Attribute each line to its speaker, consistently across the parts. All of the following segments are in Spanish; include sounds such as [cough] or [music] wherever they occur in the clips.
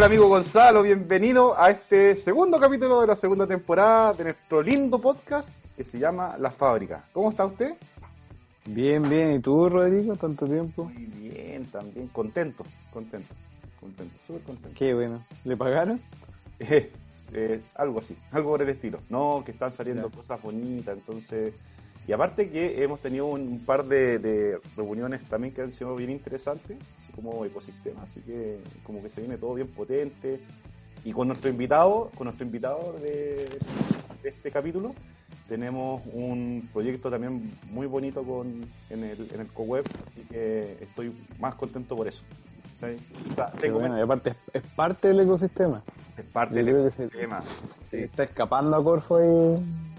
Speaker 1: Hola amigo Gonzalo, bienvenido a este segundo capítulo de la segunda temporada de nuestro lindo podcast que se llama La Fábrica. ¿Cómo está usted?
Speaker 2: Bien, bien. ¿Y tú, Rodrigo? ¿Tanto tiempo?
Speaker 1: Muy bien, también. Contento, contento, contento, súper contento.
Speaker 2: Qué bueno. ¿Le pagaron? [laughs]
Speaker 1: Eh, eh, algo así, algo por el estilo. No, que están saliendo cosas bonitas, entonces... Y aparte que hemos tenido un par de, de reuniones también que han sido bien interesantes, como ecosistema, así que como que se viene todo bien potente. Y con nuestro invitado, con nuestro invitado de, de este capítulo, tenemos un proyecto también muy bonito con, en el, en el co-web, así que estoy más contento por eso.
Speaker 2: O sea, tengo bueno, y aparte es, es, parte del ecosistema.
Speaker 1: Es parte del ecosistema.
Speaker 2: Se, sí. Está escapando a Corfo y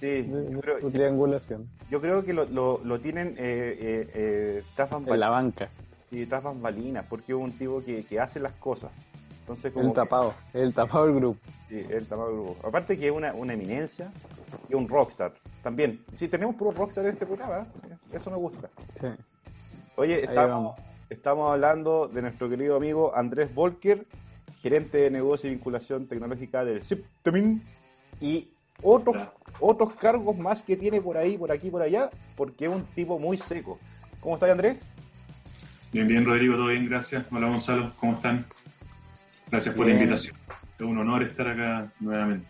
Speaker 1: sí, de,
Speaker 2: yo creo, triangulación.
Speaker 1: Yo creo que lo, lo, lo tienen eh, eh, eh, tras
Speaker 2: En la banca.
Speaker 1: Sí, tras bambalinas, porque es un tipo que, que hace las cosas. Entonces, como
Speaker 2: el tapado, que, el tapado del grupo.
Speaker 1: Sí, el tapado del grupo. Aparte que es una, una eminencia y un rockstar también. Sí, tenemos puro rockstar en este programa, eso me gusta.
Speaker 2: Sí.
Speaker 1: Oye, estamos, estamos hablando de nuestro querido amigo Andrés Volker, gerente de negocio y vinculación tecnológica del Siptemin y otros, otros cargos más que tiene por ahí, por aquí, por allá, porque es un tipo muy seco. ¿Cómo estás, Andrés?
Speaker 3: Bien, bien, Rodrigo, todo bien, gracias. Hola, Gonzalo, ¿cómo están? Gracias por bien. la invitación. Es un honor estar acá nuevamente.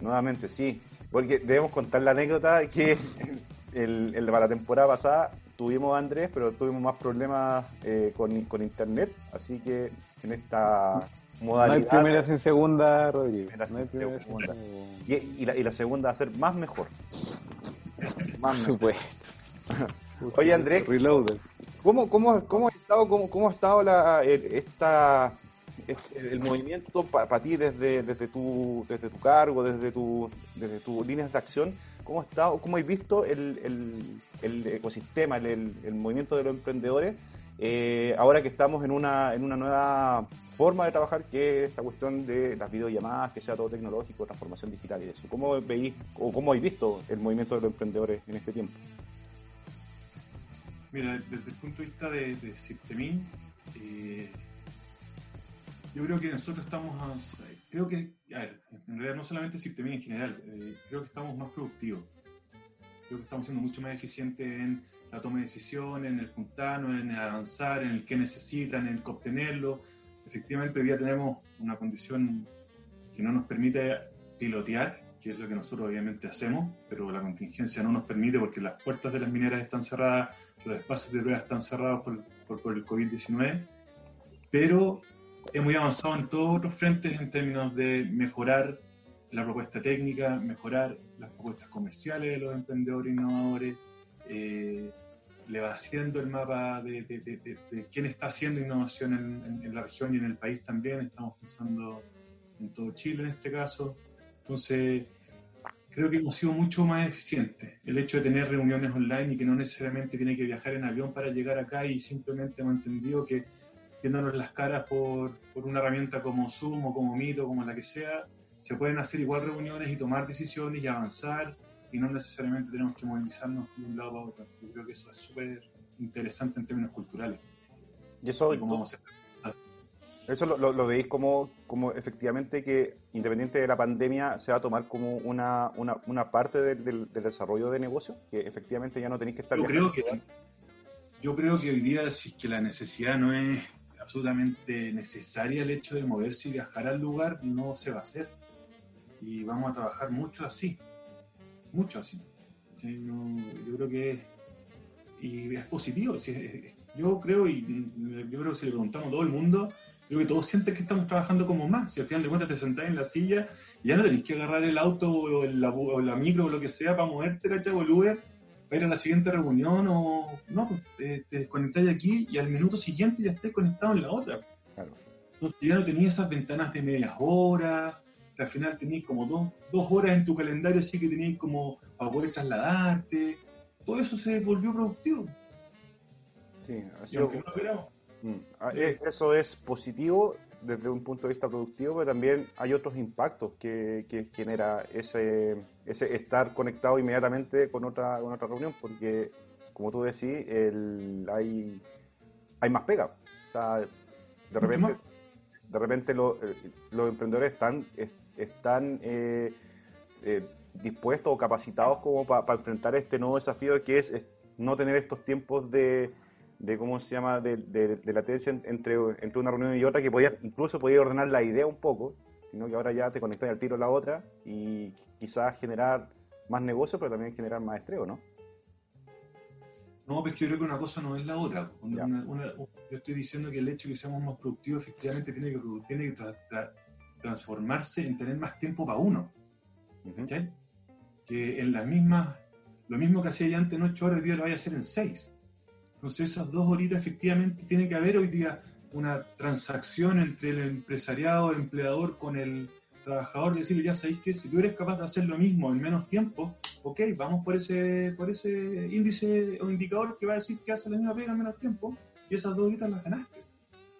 Speaker 1: Nuevamente, sí. Porque debemos contar la anécdota que [laughs] el, el, para la temporada pasada tuvimos a Andrés, pero tuvimos más problemas eh, con, con, internet. Así que en esta modalidad.
Speaker 2: No hay primera sin segunda, Rodrigo.
Speaker 1: No hay primera segunda. Y, y, la, y, la, segunda va a ser más mejor.
Speaker 2: Más
Speaker 1: Por supuesto. [laughs] Oye, Andrés.
Speaker 2: Reloaded.
Speaker 1: ¿Cómo, cómo, cómo ha estado, cómo, cómo ha estado la, esta el movimiento para pa ti desde, desde, tu, desde tu cargo, desde tu, desde tus líneas de acción, ¿cómo está, cómo has visto el, el, el ecosistema, el, el, movimiento de los emprendedores eh, ahora que estamos en una, en una nueva forma de trabajar que es esta cuestión de las videollamadas, que sea todo tecnológico, transformación digital y eso? ¿Cómo veis o cómo habéis visto el movimiento de los emprendedores en este tiempo?
Speaker 3: Mira, desde el punto de vista de, de eh, yo creo que nosotros estamos, creo que, a ver, en realidad no solamente Sistema en general, eh, creo que estamos más productivos. Creo que estamos siendo mucho más eficientes en la toma de decisiones, en el juntarnos, en el avanzar, en el que necesitan, en el obtenerlo. Efectivamente, hoy día tenemos una condición que no nos permite pilotear, que es lo que nosotros obviamente hacemos, pero la contingencia no nos permite porque las puertas de las mineras están cerradas, los espacios de prueba están cerrados por, por, por el COVID-19, pero hemos avanzado en todos los frentes en términos de mejorar la propuesta técnica, mejorar las propuestas comerciales de los emprendedores innovadores, eh, le va haciendo el mapa de, de, de, de, quién está haciendo innovación en, en, en, la región y en el país también. Estamos pensando en todo Chile en este caso. Entonces, creo que hemos sido mucho más eficientes. El hecho de tener reuniones online y que no necesariamente tiene que viajar en avión para llegar acá y simplemente hemos entendido que viéndonos las caras por, por, una herramienta como Zoom o como Meet o como la que sea, se pueden hacer igual reuniones y tomar decisiones y avanzar y no necesariamente tenemos que movilizarnos de un lado para otro. Yo creo que eso es súper interesante en términos culturales.
Speaker 1: Y eso, y cómo eso lo, lo, lo, veis como, como efectivamente que independiente de la pandemia se va a tomar como una, una, una parte del, del, del, desarrollo de negocio, que efectivamente ya no tenéis que estar...
Speaker 3: Yo creo que, yo creo que hoy día si es que la necesidad no es absolutamente necesaria el hecho de moverse y viajar al lugar, no se va a hacer. Y vamos a trabajar mucho así, mucho así. ¿Sí? No, yo creo que es, y es positivo. ¿sí? Yo creo, y yo creo que si le preguntamos a todo el mundo, creo que todos sienten que estamos trabajando como más. Si al final de cuentas te sentás en la silla y ya no tenés que agarrar el auto o, el, la, o la micro o lo que sea para moverte, ¿cachai? O el Uber para ir a la siguiente reunión o no, pues te, te desconectáis aquí y al minuto siguiente ya estés conectado en la otra.
Speaker 1: Claro.
Speaker 3: Entonces ya no tenías esas ventanas de medias horas, al final tenías como dos, dos horas en tu calendario, así que tenías como para poder trasladarte. Todo eso se volvió productivo.
Speaker 1: Sí, así no mm. Eso es positivo desde un punto de vista productivo, pero también hay otros impactos que, que genera ese, ese estar conectado inmediatamente con otra, con otra reunión, porque como tú decís, el, hay, hay más pega. O sea, de repente, de repente los emprendedores están, están dispuestos o capacitados como para enfrentar este nuevo desafío que es, no tener estos tiempos de, de cómo se llama, de, de, latencia entre, entre una reunión y otra, que podía, incluso podía ordenar la idea un poco, sino que ahora ya te conectas al tiro a la otra y quizás generar más negocio, pero también generar más estrés, ¿no?
Speaker 3: No, pues yo creo que una cosa no es la otra. yo estoy diciendo que el hecho de que seamos más productivos efectivamente tiene que, tiene que transformarse en tener más tiempo para uno. Que en las mismas, lo mismo que hacía ya antes en ocho horas, hoy día lo vaya a hacer en seis. Entonces esas dos horitas efectivamente tiene que haber hoy día una transacción entre el empresariado, el empleador con el trabajador, decirle, ya sabéis que si tú eres capaz de hacer lo mismo en menos tiempo, ok, vamos por ese, por ese índice o indicador que va a decir que hace la misma pega en menos tiempo, y esas dos horitas las ganaste.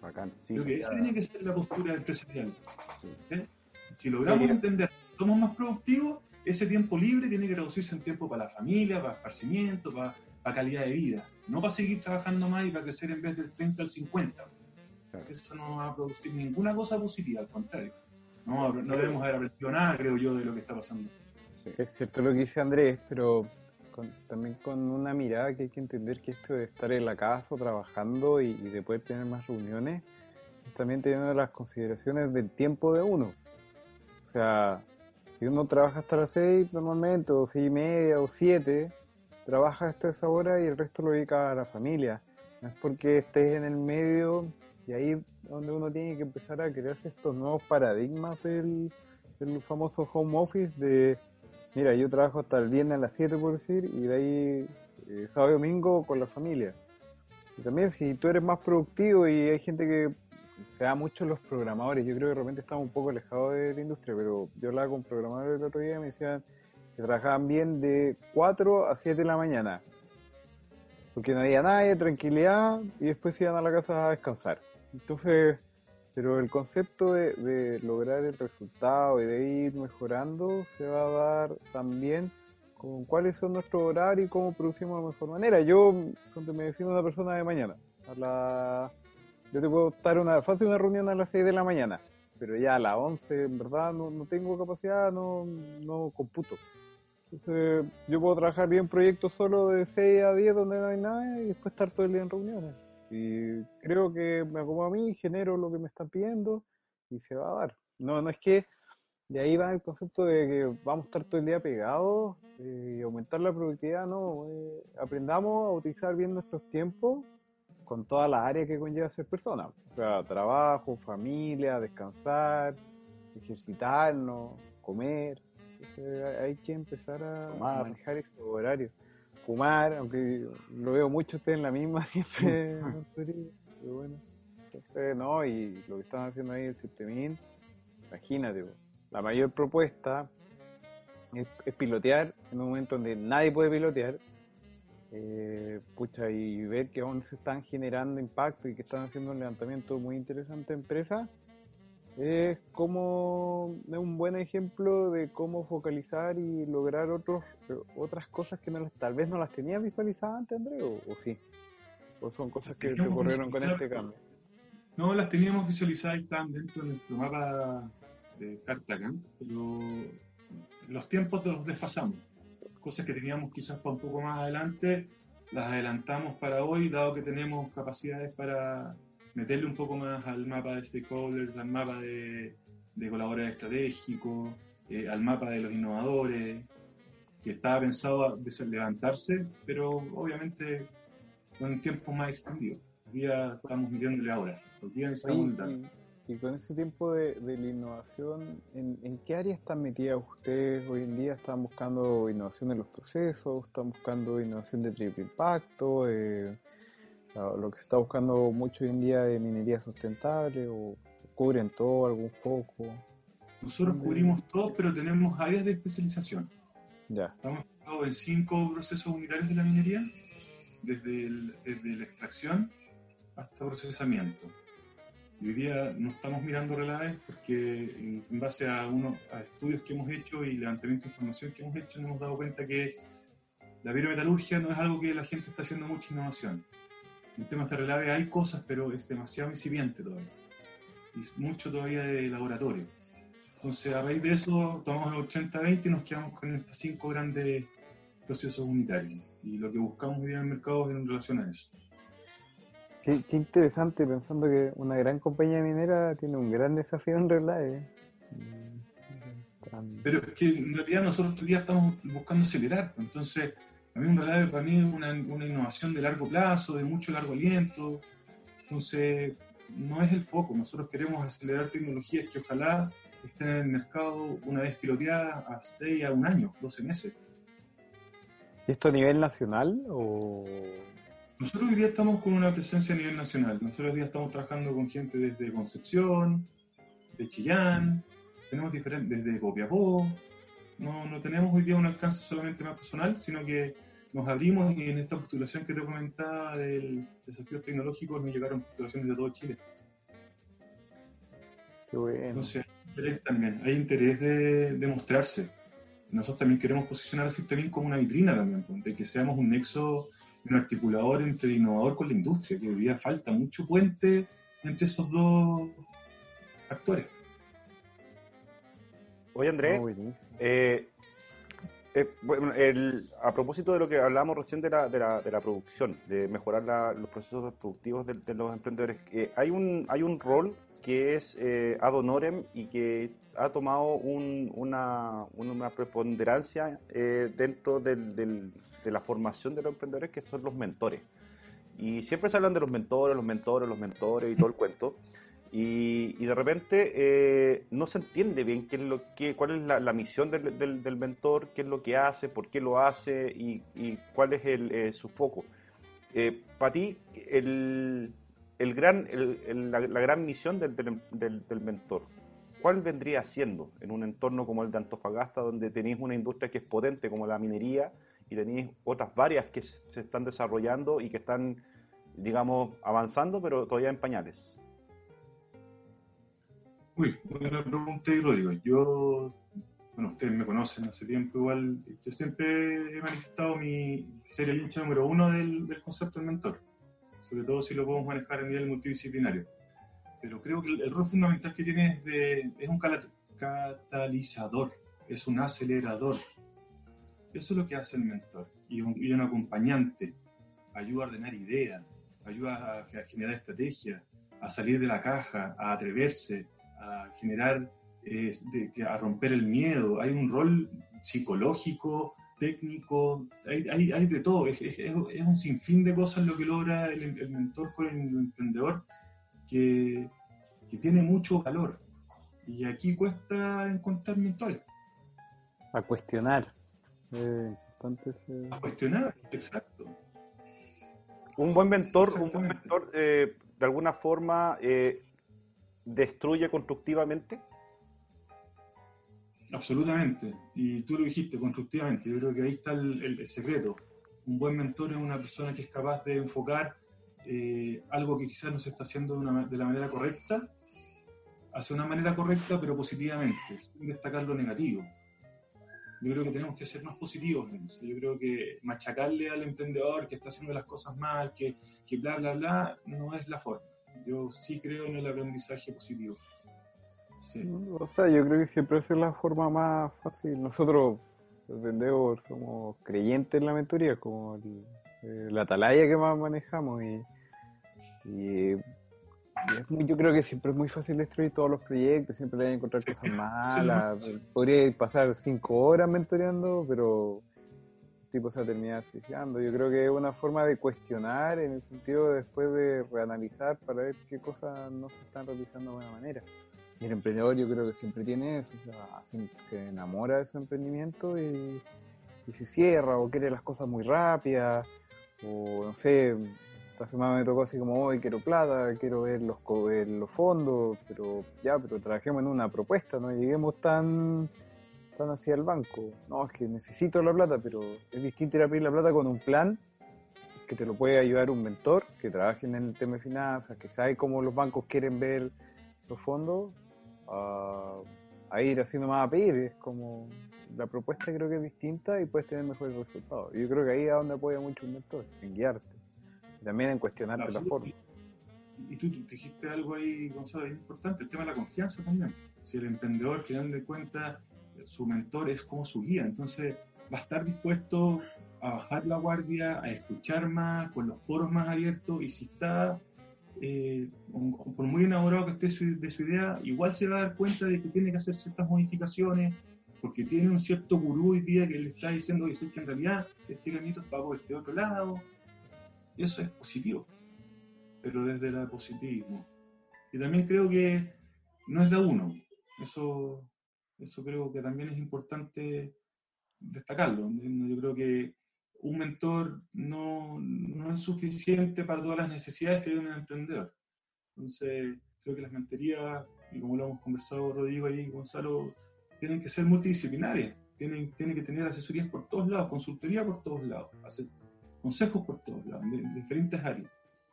Speaker 1: Bacán.
Speaker 3: Sí, que esa tiene que ser la postura empresarial. Si logramos entender que somos más productivos, ese tiempo libre tiene que reducirse en tiempo para la familia, para esparcimiento, para, para calidad de vida. No para seguir trabajando más y para crecer en vez del 30 al 50. Eso no va a producir ninguna cosa positiva, al contrario. No, no debemos haber aprendido nada, creo yo, de lo que está pasando.
Speaker 2: Es cierto lo que dice Andrés, pero también con una mirada que hay que entender que esto de estar en la casa trabajando y, de poder tener más reuniones, también teniendo las consideraciones del tiempo de uno. O sea, si uno trabaja hasta las seis normalmente, o seis y media, o siete, trabaja hasta esa hora y el resto lo dedica a la familia. No es porque estés en el medio y ahí donde uno tiene que empezar a crearse estos nuevos paradigmas del, famoso home office de, mira, yo trabajo hasta el viernes a las 7 por decir, y de ahí eh, sábado y domingo con la familia. Y también si tú eres más productivo y hay gente que se da mucho los programadores, yo creo que de repente estamos un poco alejados de la industria, pero yo hablaba con programadores el otro día y me decían que trabajaban bien de 4 a 7 de la mañana, porque no había nadie, tranquilidad, y después iban a la casa a descansar. Entonces, pero el concepto de, lograr el resultado y de ir mejorando se va a dar también con cuáles son nuestros horarios y cómo producimos de mejor manera. Yo, cuando me defino una persona de mañana, a la, yo te puedo estar una fácil una reunión a las 6 de la mañana, pero ya a las 11 en verdad no, no tengo capacidad, no, no computo. Entonces, yo puedo trabajar bien proyectos solo de 6 a 10 donde no hay nada y después estar todo el día en reuniones. Y creo que me acomodo a mí, genero lo que me están pidiendo y se va a dar. No, no es que de ahí va el concepto de que vamos a estar todo el día pegados eh, y aumentar la productividad, no. Eh, aprendamos a utilizar bien nuestros tiempos con todas las áreas que conlleva ser persona. O sea, trabajo, familia, descansar, ejercitarnos, comer. hay que empezar a manejar esos horarios fumar, aunque lo veo mucho ustedes en la misma [laughs] siempre, pero bueno. No, y lo que están haciendo ahí el Sistemín, imagínate, la mayor propuesta es, pilotear en un momento donde nadie puede pilotear, eh, pucha, y ver que aún se están generando impacto y que están haciendo un levantamiento muy interesante de empresas es como un buen ejemplo de cómo focalizar y lograr otros otras cosas que no tal vez no las tenías visualizadas antes, André, o, sí. O son cosas que te ocurrieron con este cambio.
Speaker 3: No, las teníamos visualizadas y están dentro de nuestro mapa de Cartagena, pero los tiempos los desfasamos. Cosas que teníamos quizás para un poco más adelante, las adelantamos para hoy, dado que tenemos capacidades para meterle un poco más al mapa de stakeholders, al mapa de, colaboradores estratégicos, eh, al mapa de los innovadores, que estaba pensado a levantarse, pero obviamente con tiempo más extendido. Hoy día estamos midiéndole ahora,
Speaker 2: y, y, con ese tiempo de, la innovación, ¿en, qué área están metidas ustedes hoy en día? ¿Están buscando innovación en los procesos? ¿Están buscando innovación de triple impacto? Eh, lo que se está buscando mucho hoy en día de minería sustentable o cubren todo, algún poco.
Speaker 3: Nosotros cubrimos todo, pero tenemos áreas de especialización.
Speaker 2: Ya.
Speaker 3: Estamos en cinco procesos unitarios de la minería, desde, la extracción hasta procesamiento. Y hoy día no estamos mirando relaves porque en base a, uno, a estudios que hemos hecho y levantamiento de información que hemos hecho, nos hemos dado cuenta que la biometalurgia no es algo que la gente está haciendo mucha innovación. En temas de relave hay cosas, pero es demasiado incipiente todavía. y mucho todavía de laboratorio. Entonces, a raíz de eso, tomamos el 80-20 y nos quedamos con estos cinco grandes procesos unitarios. Y lo que buscamos hoy en el mercado es en relación a eso.
Speaker 2: Qué, interesante, pensando que una gran compañía minera tiene un gran desafío en realidad.
Speaker 3: Pero es que en realidad nosotros día estamos buscando acelerar. Entonces, a mí en realidad para mí es una, una innovación de largo plazo, de mucho largo aliento. Entonces, no es el foco. Nosotros queremos acelerar tecnologías que ojalá estén en el mercado una vez piloteadas a 6 a un año, 12 meses.
Speaker 2: ¿Y esto a nivel nacional o...?
Speaker 3: Nosotros hoy día estamos con una presencia a nivel nacional. Nosotros hoy día estamos trabajando con gente desde Concepción, de Chillán, tenemos diferentes, desde Copiapó. No, no tenemos hoy día un alcance solamente más personal, sino que nos abrimos y en esta postulación que te comentaba del desafío tecnológico nos llegaron postulaciones de todo Chile.
Speaker 2: Qué bueno.
Speaker 3: Entonces, hay interés también, hay interés de, mostrarse. Nosotros también queremos posicionar a Systeming como una vitrina también, de que seamos un nexo, un articulador entre el innovador con la industria, que hoy día falta mucho puente entre esos dos actores.
Speaker 1: Oye, Andrés, eh, eh, bueno, el, a propósito de lo que hablábamos recién de la, de la, de la producción, de mejorar los procesos productivos de, los emprendedores, eh, hay, un, rol que es eh, ad honorem y que ha tomado una, preponderancia dentro de la formación de los emprendedores, que son los mentores. Y siempre se hablan de los mentores, los mentores, los mentores y todo el cuento. Y, de repente eh, no se entiende bien qué es lo que, cuál es la, misión del, del, mentor, qué es lo que hace, por qué lo hace y, cuál es el, eh, su foco. Eh, para ti, el, el gran, la, gran misión del, del, mentor, ¿cuál vendría siendo en un entorno como el de Antofagasta, donde tenéis una industria que es potente como la minería y tenéis otras varias que se están desarrollando y que están, digamos, avanzando, pero todavía en pañales?
Speaker 3: Uy, buena pregunta y Rodrigo. Yo, bueno, ustedes me conocen hace tiempo igual, yo siempre he manifestado mi ser el hincha número uno del, concepto del mentor, sobre todo si lo podemos manejar a nivel multidisciplinario. Pero creo que el, rol fundamental que tiene es, de, es un catalizador, es un acelerador. Eso es lo que hace el mentor y un, y un acompañante. Ayuda a ordenar ideas, ayuda a generar estrategias, a salir de la caja, a atreverse, a generar, eh, a romper el miedo. Hay un rol psicológico, técnico, hay, hay, de todo. Es, es, un sinfín de cosas lo que logra el, mentor con el emprendedor que, que, tiene mucho valor. Y aquí cuesta encontrar mentores.
Speaker 2: A cuestionar.
Speaker 3: Eh, a cuestionar, exacto.
Speaker 1: Un buen mentor, un buen mentor eh, de alguna forma eh, destruye constructivamente?
Speaker 3: Absolutamente. Y tú lo dijiste, constructivamente. Yo creo que ahí está el, secreto. Un buen mentor es una persona que es capaz de enfocar eh, algo que quizás no se está haciendo de, la manera correcta, hacia una manera correcta, pero positivamente, sin destacar lo negativo. Yo creo que tenemos que ser más positivos. Yo creo que machacarle al emprendedor que está haciendo las cosas mal, que, que bla, bla, bla, no es la forma. Yo sí creo en el aprendizaje positivo.
Speaker 2: O sea, yo creo que siempre es la forma más fácil. Nosotros, los vendedores, somos creyentes en la mentoría, como eh, la atalaya que más manejamos. Y, yo creo que siempre es muy fácil destruir todos los proyectos, siempre deben encontrar cosas malas. Podría pasar cinco horas mentoreando, pero tipo se termina asfixiando. Yo creo que es una forma de cuestionar en el sentido de después de reanalizar para ver qué cosas no se están realizando de buena manera. Y el emprendedor yo creo que siempre tiene eso, se enamora de su emprendimiento y, se cierra o quiere las cosas muy rápidas o no sé, esta semana me tocó así como hoy quiero plata, quiero ver los, los fondos, pero ya, pero trabajemos en una propuesta, no lleguemos tan están hacia el banco. No, es que necesito la plata, pero es distinto ir a pedir la plata con un plan que te lo puede ayudar un mentor que trabaje en el tema de finanzas, que sabe cómo los bancos quieren ver los fondos, a, ir haciendo más a pedir. Es como la propuesta creo que es distinta y puedes tener mejores resultados. Yo creo que ahí es donde apoya mucho un mentor, en guiarte. también en cuestionarte la forma.
Speaker 3: y tú, dijiste algo ahí, Gonzalo, importante, el tema de la confianza también. Si el emprendedor, que dan de cuenta, su mentor es como su guía, entonces va a estar dispuesto a bajar la guardia, a escuchar más, con los foros más abiertos, y si está, eh, por muy enamorado que esté de su idea, igual se va a dar cuenta de que tiene que hacer ciertas modificaciones, porque tiene un cierto gurú hoy día que le está diciendo que en realidad este camino es para este otro lado, y eso es positivo pero desde el positivismo. Y también creo que no es de uno. Eso, eso creo que también es importante destacarlo. Yo creo que un mentor no, no es suficiente para todas las necesidades que hay un emprendedor. Entonces, creo que las mentorías, y como lo hemos conversado Rodrigo y Gonzalo, tienen que ser multidisciplinarias. Tienen, tienen que tener asesorías por todos lados, consultoría por todos lados, hacer consejos por todos lados, en diferentes áreas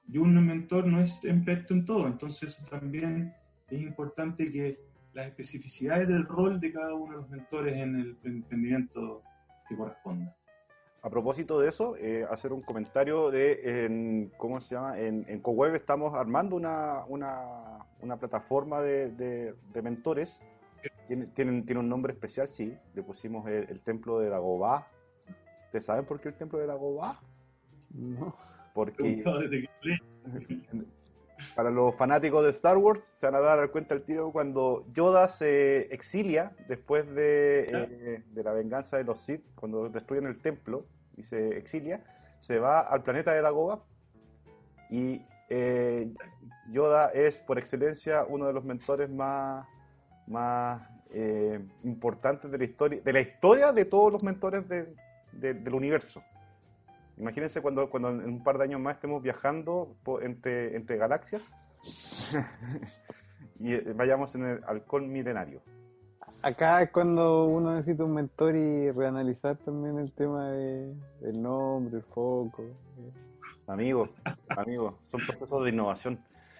Speaker 3: y un mentor no es experto en todo, entonces también es importante que las especificidades del rol de cada uno de los mentores en el emprendimiento que corresponda.
Speaker 1: A propósito de eso, eh, hacer un comentario de, en, ¿cómo se llama? En, en CoWeb estamos armando una, una, una plataforma de, de, mentores. Tiene, tiene, un nombre especial, sí. Le pusimos el, Templo de Dagobah. ¿Ustedes saben por qué el Templo de Dagobah?
Speaker 2: No.
Speaker 1: Porque [laughs] para los fanáticos de Star Wars se van a dar cuenta el tiro cuando Yoda se exilia después de, eh, de la venganza de los Sith, cuando destruyen el templo y se exilia, se va al planeta de Dagobah y eh, Yoda es por excelencia uno de los mentores más, más eh, importantes de la historia, de la historia de todos los mentores del universo. Imagínense cuando, cuando en un par de años más estemos viajando entre, entre galaxias [laughs] y eh, vayamos en el halcón milenario.
Speaker 2: Acá es cuando uno necesita un mentor y reanalizar también el tema de, del nombre, el foco.
Speaker 1: Amigo, amigo, son procesos de innovación.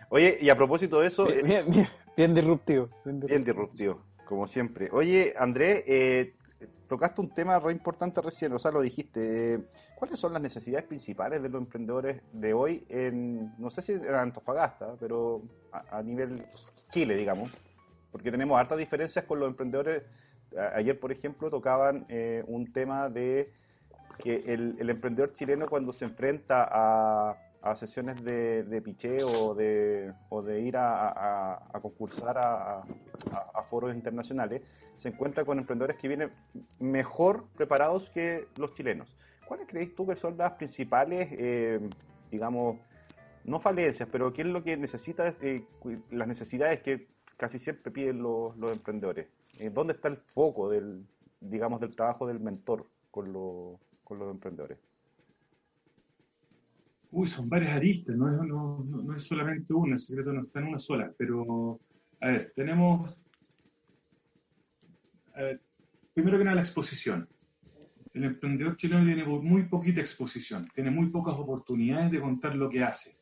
Speaker 1: Oye, y a propósito de eso...
Speaker 2: Bien, bien, bien, disruptivo,
Speaker 1: bien disruptivo. como siempre. Oye, André, eh, tocaste un tema re importante recién, o sea, lo dijiste. ¿Cuáles son las necesidades principales de los emprendedores de hoy en, no sé si en Antofagasta, pero a, nivel Chile, digamos? Porque tenemos hartas diferencias con los emprendedores. ayer, por ejemplo, tocaban eh, un tema de que el, emprendedor chileno cuando se enfrenta a, sesiones de, de o de, o de ir a, a concursar a, foros internacionales, se encuentra con emprendedores que vienen mejor preparados que los chilenos. ¿Cuáles crees tú que son las principales, eh, digamos, no falencias, pero qué es lo que necesita, eh, las necesidades que casi siempre piden los, emprendedores? Eh, ¿Dónde está el foco del, digamos, del trabajo del mentor con, con los emprendedores?
Speaker 3: Uy, son varias aristas, no, no es solamente una, el secreto no está en una sola, pero, a ver, tenemos primero que nada la exposición. El emprendedor chileno tiene muy poquita exposición, tiene muy pocas oportunidades de contar lo que hace.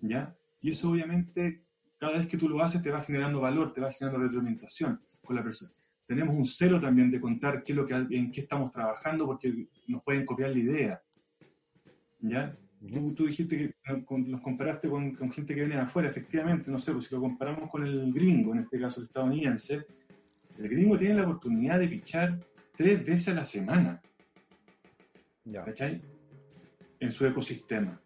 Speaker 3: ¿Ya? Y eso obviamente, cada vez que tú lo haces, te va generando valor, te va generando retroalimentación con la persona. Tenemos un celo también de contar qué es lo que, en qué estamos trabajando porque nos pueden copiar la idea. ¿Ya? Tú, dijiste que nos comparaste con, con, gente que viene de afuera, efectivamente, no sé, pues si lo comparamos con el gringo, en este caso el estadounidense, el gringo tiene la oportunidad de pichar tres veces a la semana. ¿Cachai? En su ecosistema.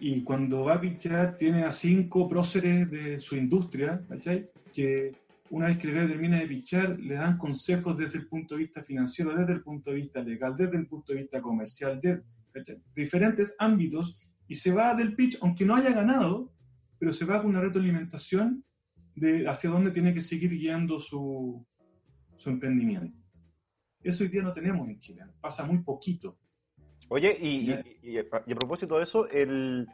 Speaker 3: Y cuando va a pichar, tiene a cinco próceres de su industria, ¿cachai? Que una vez que el termina de pichar, le dan consejos desde el punto de vista financiero, desde el punto de vista legal, desde el punto de vista comercial, de diferentes ámbitos, y se va del pitch, aunque no haya ganado, pero se va con una retroalimentación de hacia dónde tiene que seguir guiando su, su emprendimiento. Eso hoy día no tenemos en Chile, pasa muy poquito.
Speaker 1: Oye, y, y, a propósito de eso, el,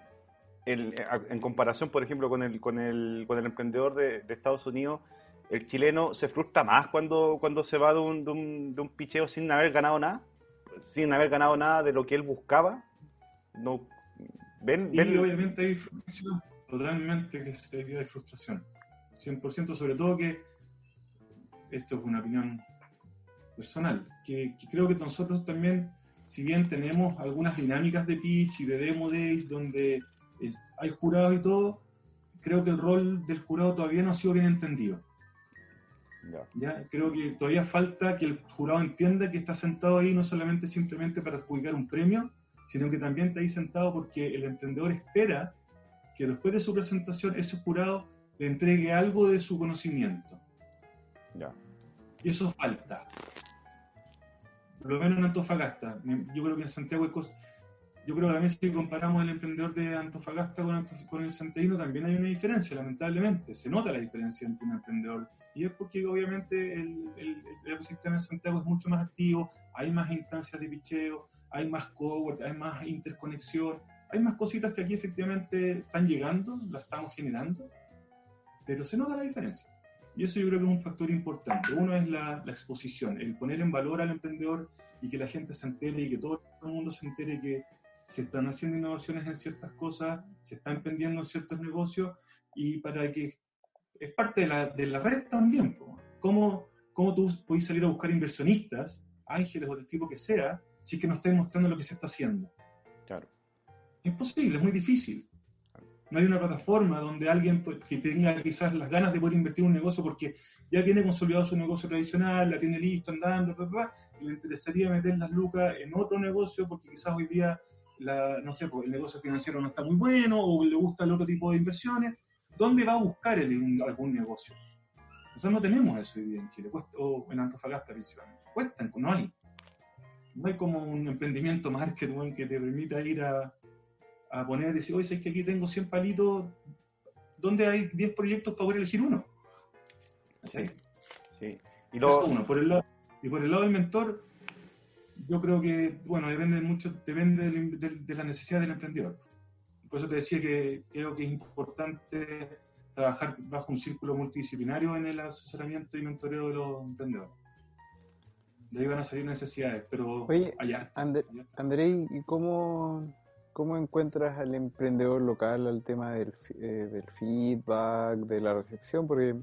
Speaker 1: el, en comparación, por ejemplo, con el, con el, con el emprendedor de, Estados Unidos, el chileno se frustra más cuando, cuando se va de un, de, un, de un picheo sin haber ganado nada, sin haber ganado nada de lo que él buscaba. No,
Speaker 3: ven, y obviamente hay frustración, totalmente que hay frustración. 100%, sobre todo que esto es una opinión personal, que, creo que nosotros también, si bien tenemos algunas dinámicas de pitch y de demo days donde hay jurados y todo, creo que el rol del jurado todavía no ha sido bien entendido. Ya. Creo que todavía falta que el jurado entienda que está sentado ahí no solamente simplemente para adjudicar un premio, sino que también está ahí sentado porque el emprendedor espera que después de su presentación ese jurado le entregue algo de su conocimiento. Ya. Y eso falta. Por lo menos en Antofagasta. Yo creo que en Santiago hay cosas. Yo creo que también si comparamos el emprendedor de Antofagasta con, con el santiaguino, también hay una diferencia, lamentablemente. Se nota la diferencia entre un emprendedor. Y es porque obviamente el, el, el ecosistema de Santiago es mucho más activo, hay más instancias de picheo, hay más cowork, hay más interconexión, hay más cositas que aquí efectivamente están llegando, las estamos generando, pero se nota la diferencia. Y eso yo creo que es un factor importante. Uno es la, exposición, el poner en valor al emprendedor y que la gente se entere y que todo el mundo se entere que se están haciendo innovaciones en ciertas cosas, se están emprendiendo en ciertos negocios y para que es parte de la, de la red también. ¿Cómo, ¿Cómo tú puedes salir a buscar inversionistas, ángeles o del tipo que sea, si que no estés mostrando lo que se está haciendo?
Speaker 1: Claro.
Speaker 3: Es imposible, es muy difícil. No hay una plataforma donde alguien pues, que tenga quizás las ganas de poder invertir en un negocio porque ya tiene consolidado su negocio tradicional, la tiene listo, andando, y le interesaría meter las lucas en otro negocio porque quizás hoy día, pues, el negocio financiero no está muy bueno o le gusta el otro tipo de inversiones. ¿Dónde va a buscar algún negocio? Nosotros no tenemos eso hoy día en Chile, o en Antofagasta principalmente. Cuestan, no hay. No hay como un emprendimiento marketing [laughs] que te permita ir a, a poner, y decir, oye, es que aquí tengo 100 palitos, ¿dónde hay 10 proyectos para poder elegir uno?
Speaker 1: Sí, sí.
Speaker 3: Y, uno. Por el lado, y por el lado del mentor, yo creo que, bueno, depende mucho, depende de, de, la necesidad del emprendedor. Por eso te decía que creo que es importante trabajar bajo un círculo multidisciplinario en el asesoramiento y mentoreo de los emprendedores. De ahí van a salir necesidades, pero
Speaker 2: Oye, allá. André, ¿y cómo, ¿Cómo encuentras al emprendedor local al tema del, eh, del feedback, de la recepción? Porque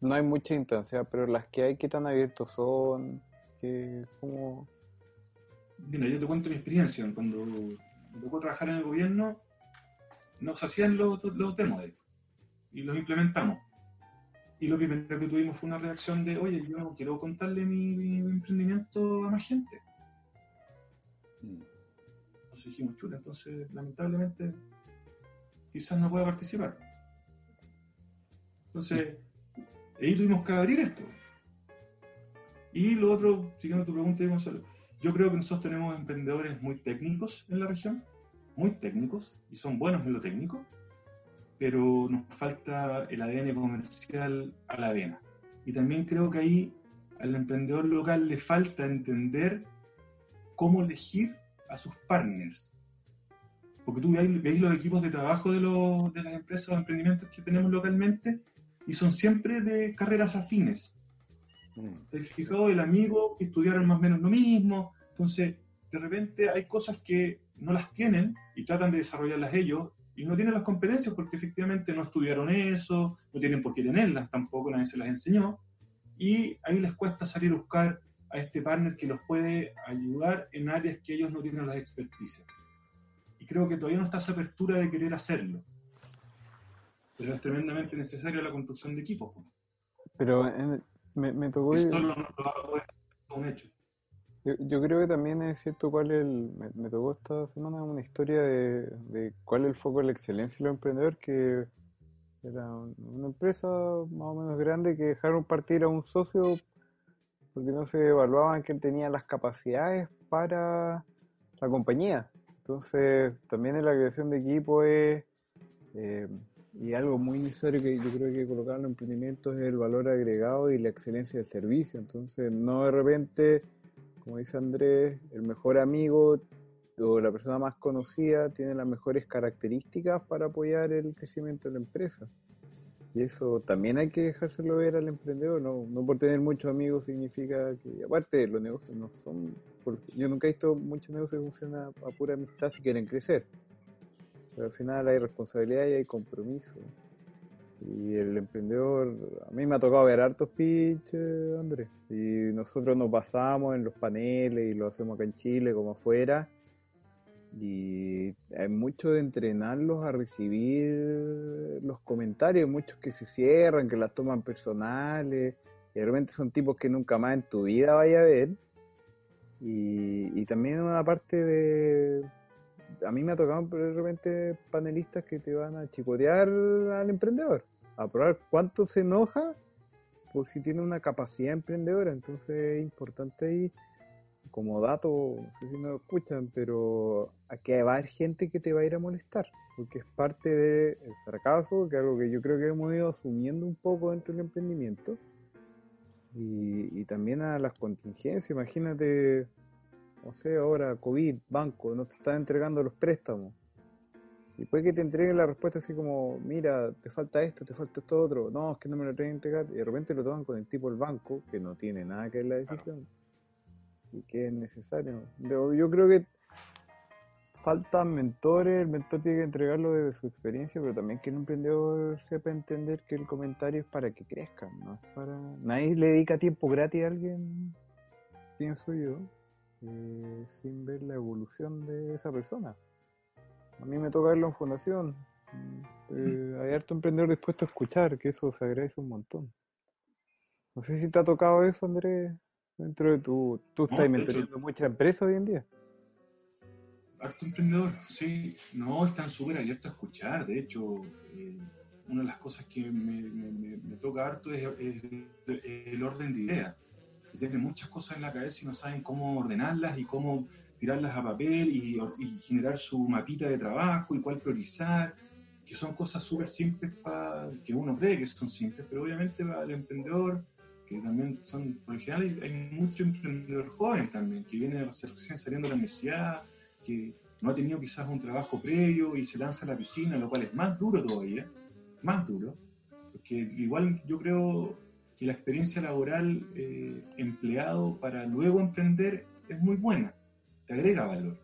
Speaker 2: no hay mucha instancia, pero las que hay, ¿qué tan abiertos son? ¿Qué, cómo...
Speaker 3: Mira, yo te cuento mi experiencia. Cuando me tocó trabajar en el gobierno, nos hacían los, los demos y los implementamos. Y lo primero que tuvimos fue una reacción de, oye, yo quiero contarle mi, emprendimiento a más gente. Mm dijimos, chula, entonces lamentablemente quizás no pueda participar. Entonces, ahí tuvimos que abrir esto. Y lo otro, siguiendo tu pregunta, yo creo que nosotros tenemos emprendedores muy técnicos en la región, muy técnicos, y son buenos en lo técnico, pero nos falta el ADN comercial a la vena. Y también creo que ahí al emprendedor local le falta entender cómo elegir a sus partners. Porque tú veis, los equipos de trabajo de, los, de las empresas o emprendimientos que tenemos localmente y son siempre de carreras afines. Mm. ¿Te has fijado? El amigo que estudiaron más o menos lo mismo. Entonces, de repente hay cosas que no las tienen y tratan de desarrollarlas ellos y no tienen las competencias porque efectivamente no estudiaron eso, no tienen por qué tenerlas tampoco, nadie se las enseñó. Y ahí les cuesta salir a buscar a este partner que los puede ayudar en áreas que ellos no tienen las experticias. Y creo que todavía no está esa apertura de querer hacerlo. Pero es tremendamente necesario la construcción de equipos.
Speaker 2: Pero me, me, tocó...
Speaker 3: Esto lo poder un hecho.
Speaker 2: Yo, creo que también es cierto cuál es el, me, tocó esta semana una historia de, de, cuál es el foco de la excelencia y los emprendedores que era una empresa más o menos grande que dejaron partir a un socio porque no se evaluaban que tenía las capacidades para la compañía. Entonces, también en la creación de equipo es, eh, y algo muy necesario que yo creo que colocar en los emprendimientos es el valor agregado y la excelencia del servicio. Entonces, no de repente, como dice Andrés, el mejor amigo o la persona más conocida tiene las mejores características para apoyar el crecimiento de la empresa. Y eso también hay que dejárselo ver al emprendedor, no, no por tener muchos amigos significa que, aparte, los negocios no son, porque yo nunca he visto muchos negocios que funcionan a, pura amistad si quieren crecer, pero al final hay responsabilidad y hay compromiso. Y el emprendedor, a mí me ha tocado ver hartos pitch, Andrés, y nosotros nos basamos en los paneles y lo hacemos acá en Chile como afuera, y hay mucho de entrenarlos a recibir los comentarios, muchos que se cierran, que las toman personales, y realmente son tipos que nunca más en tu vida vaya a ver. Y, y también una parte de... A mí me ha tocado de repente panelistas que te van a chicotear al emprendedor, a probar cuánto se enoja por si tiene una capacidad emprendedora. Entonces es importante ahí como dato, no sé si me lo escuchan, pero aquí va a haber gente que te va a ir a molestar, porque es parte del fracaso, que es algo que yo creo que hemos ido asumiendo un poco dentro del emprendimiento, y, también a las contingencias, imagínate, no sé, ahora COVID, banco, no te están entregando los préstamos, y puede que te entreguen la respuesta así como, mira, te falta esto, te falta esto otro, no, es que no me lo traen a entregar, y de repente lo toman con el tipo del banco, que no tiene nada que ver la decisión y que es necesario. Yo creo que faltan mentores, el mentor tiene que entregarlo desde su experiencia, pero también que el emprendedor sepa entender que el comentario es para que crezcan, no es para... Nadie le dedica tiempo gratis a alguien, pienso yo, eh, sin ver la evolución de esa persona. A mí me toca verlo en fundación. Eh, hay harto emprendedor dispuesto a escuchar, que eso se agradece un montón. No sé si te ha tocado eso, Andrés. Dentro de tu, tú estás mentoreando muchas empresas hoy en día.
Speaker 3: Harto emprendedor, sí. No, están súper abiertos a escuchar. De hecho, eh, una de las cosas que me, toca harto es, el orden de ideas. Tienen muchas cosas en la cabeza y no saben cómo ordenarlas y cómo tirarlas a papel y, generar su mapita de trabajo y cuál priorizar, que son cosas súper simples para que uno cree que son simples, pero obviamente para el emprendedor que también son, por general hay, mucho emprendedor joven también, que viene recién saliendo de la universidad, que no ha tenido quizás un trabajo previo y se lanza a la piscina, lo cual es más duro todavía, más duro, porque igual yo creo que la experiencia laboral eh, empleado para luego emprender es muy buena, te agrega valor.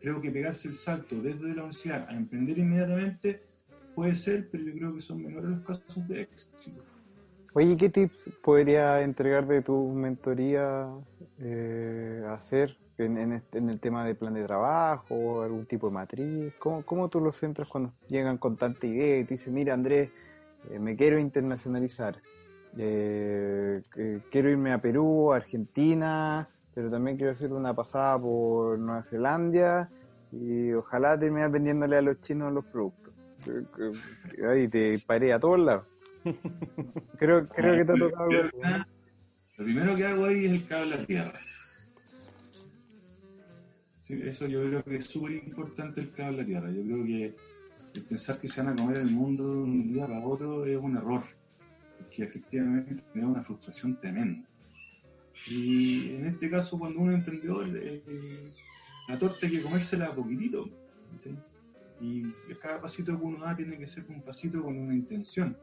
Speaker 3: Creo que pegarse el salto desde la universidad a emprender inmediatamente puede ser, pero yo creo que son menores los casos de éxito.
Speaker 2: Oye, ¿qué tips podría entregar de tu mentoría eh, hacer en, el tema de plan de trabajo algún tipo de matriz? ¿Cómo, tú lo centras cuando llegan con tanta idea y te dicen, mira Andrés, eh, me quiero internacionalizar, eh, quiero irme a Perú, Argentina, pero también quiero hacer una pasada por Nueva Zelanda y ojalá terminar vendiéndole a los chinos los productos. Y te paré a todos lados. Creo, creo que te ha tocado
Speaker 3: Lo primero que hago ahí es el cable a la tierra. eso yo creo que es súper importante el cable a la tierra. Yo creo que el pensar que se van a comer el mundo de un día para otro es un error. Porque efectivamente tiene una frustración tremenda. Y en este caso, cuando uno emprendedor, eh, la torta hay que comérsela a poquitito. Y cada pasito que uno da tiene que ser un pasito con una intención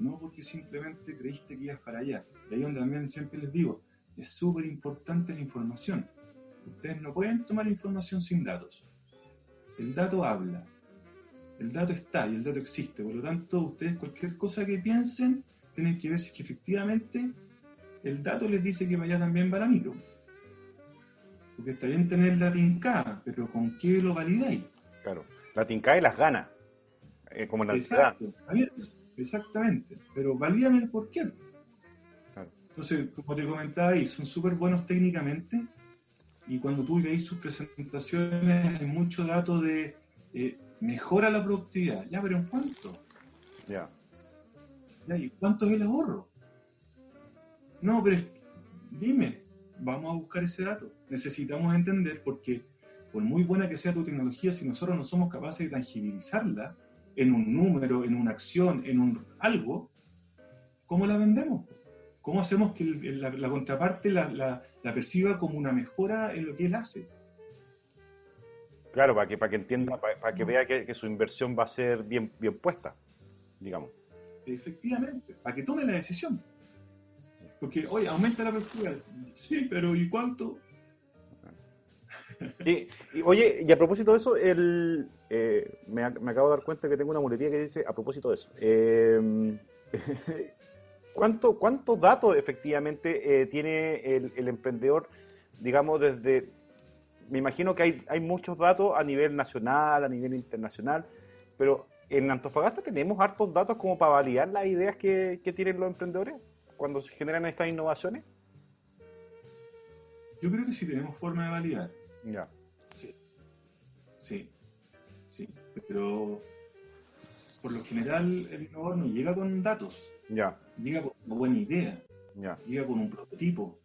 Speaker 3: no porque simplemente creíste que ibas para allá. Y ahí donde también siempre les digo, es súper importante la información. Ustedes no pueden tomar información sin datos. El dato habla, el dato está y el dato existe. Por lo tanto, ustedes cualquier cosa que piensen, tienen que ver si que efectivamente el dato les dice que vaya también para micro. Porque está bien tener la tincada, pero ¿con qué lo validáis?
Speaker 1: Claro, la tincada y las ganas, eh, como la ansiedad.
Speaker 3: Exactamente, pero valídame el por qué. Entonces, como te comentaba ahí, son súper buenos técnicamente y cuando tú veis sus presentaciones hay mucho dato de eh, mejora la productividad. Ya, pero ¿en cuánto?
Speaker 1: Ya.
Speaker 3: ¿Y cuánto es el ahorro? No, pero dime, vamos a buscar ese dato. Necesitamos entender porque por muy buena que sea tu tecnología, si nosotros no somos capaces de tangibilizarla, en un número, en una acción, en un algo, ¿cómo la vendemos? ¿Cómo hacemos que la, contraparte la, perciba como una mejora en lo que él hace?
Speaker 1: Claro, para que, para que entienda, para, que vea que, su inversión va a ser bien, bien puesta, digamos.
Speaker 3: Efectivamente, para que tome la decisión. Porque, oye, aumenta la apertura. Sí, pero ¿y cuánto?
Speaker 1: Y, oye, y a propósito de eso, el, eh, me, acabo de dar cuenta que tengo una muletilla que dice, a propósito de eso, eh, [laughs] ¿cuánto, ¿cuántos datos efectivamente eh, tiene el, emprendedor, digamos, desde, me imagino que hay, hay muchos datos a nivel nacional, a nivel internacional, pero en Antofagasta tenemos hartos datos como para validar las ideas que tienen los emprendedores cuando se generan estas innovaciones.
Speaker 3: Yo creo que sí tenemos forma de validar.
Speaker 1: Ya.
Speaker 3: Sí. Sí. Sí. Pero por lo general el innovador no llega con datos,
Speaker 1: Ya,
Speaker 3: llega con una buena idea,
Speaker 1: ya.
Speaker 3: llega con un prototipo.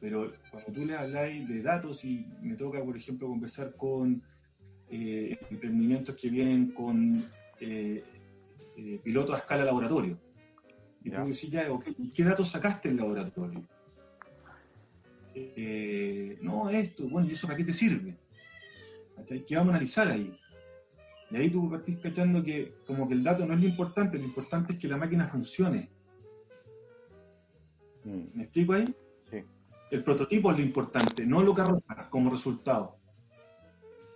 Speaker 3: Pero cuando tú le habláis de datos y me toca, por ejemplo, conversar con eh, emprendimientos que vienen con eh, eh, pilotos a escala laboratorio. Y tú decís, ya, ok, ¿y qué datos sacaste en laboratorio? Eh, no, esto, bueno, ¿y eso para qué te sirve? ¿Cachai? ¿Qué vamos a analizar ahí? Y ahí tú partís cachando que como que el dato no es lo importante, lo importante es que la máquina funcione.
Speaker 1: Mm,
Speaker 3: ¿Me explico ahí?
Speaker 1: Sí.
Speaker 3: El prototipo es lo importante, no lo que arroja como resultado.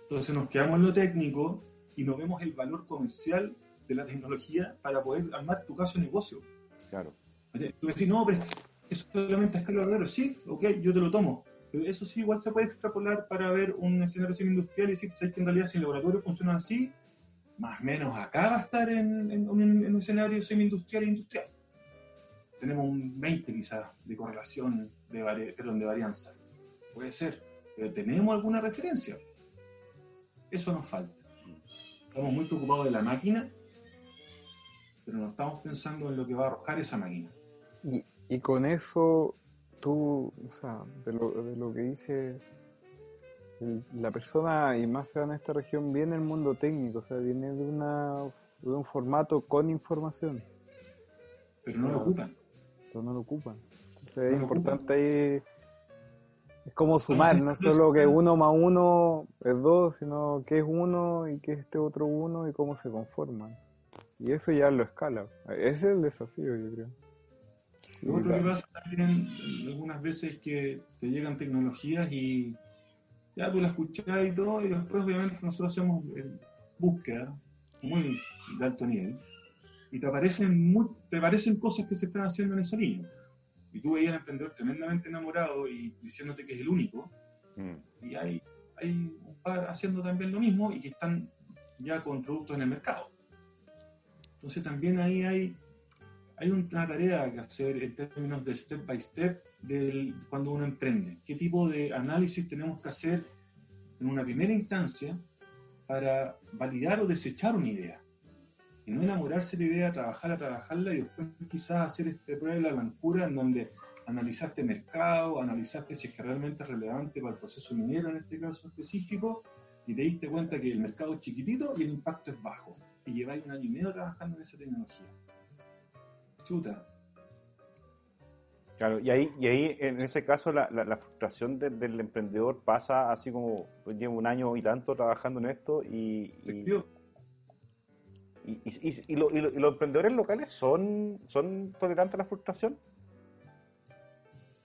Speaker 3: Entonces nos quedamos en lo técnico y no vemos el valor comercial de la tecnología para poder armar tu caso de negocio.
Speaker 1: Claro.
Speaker 3: Tú decís, no, pero es solamente a escala obrero. Sí, ok, yo te lo tomo. Pero eso sí, igual se puede extrapolar para ver un escenario semi-industrial y decir, ¿sabes que en realidad si el laboratorio funciona así, más o menos acá va a estar en, un, en un escenario semi-industrial e industrial? Tenemos un 20 quizás de correlación, de, vari- perdón, de varianza. Puede ser, pero tenemos alguna referencia. Eso nos falta. Estamos muy preocupados de la máquina, pero no estamos pensando en lo que va a arrojar esa máquina.
Speaker 2: Y con eso, tú, o sea, de lo, de lo que dice la persona, y más en esta región, viene del mundo técnico, o sea, viene de, una, de un formato con información,
Speaker 3: Pero no lo
Speaker 2: Ah.
Speaker 3: ocupan.
Speaker 2: pero no lo ocupan. Entonces
Speaker 3: No
Speaker 2: es importante ahí, es como sumar, no solo que uno más uno es dos, sino que es uno y que es este otro uno y cómo se conforman. Y eso ya lo escala. Ese es el desafío, yo creo.
Speaker 3: Lo otro que pasa también eh, algunas veces es que te llegan tecnologías y ya tú la escuchás y todo, y después obviamente nosotros hacemos eh, búsqueda muy de alto nivel y te aparecen, muy, te aparecen cosas que se están haciendo en esa línea. Y tú veías al emprendedor tremendamente enamorado y diciéndote que es el único,
Speaker 1: Mm,
Speaker 3: y hay, hay un par haciendo también lo mismo y que están ya con productos en el mercado. Entonces también ahí hay, hay una tarea que hacer en términos de step by step del, cuando uno emprende. ¿Qué tipo de análisis tenemos que hacer en una primera instancia para validar o desechar una idea? Y no enamorarse de la idea, trabajarla, trabajarla y después quizás hacer este prueba de la blancura en donde analizaste mercado, analizaste si es que realmente es relevante para el proceso minero en este caso específico, y te diste cuenta que el mercado es chiquitito y el impacto es bajo. Y lleváis un año y medio trabajando en esa tecnología. Chuta.
Speaker 1: Claro, y ahí, y ahí en ese caso la, la, la frustración del, del emprendedor pasa así como pues, llevo un año y tanto trabajando en esto y, y, y, y- lo- y lo- y los emprendedores locales son, son tolerantes a la frustración.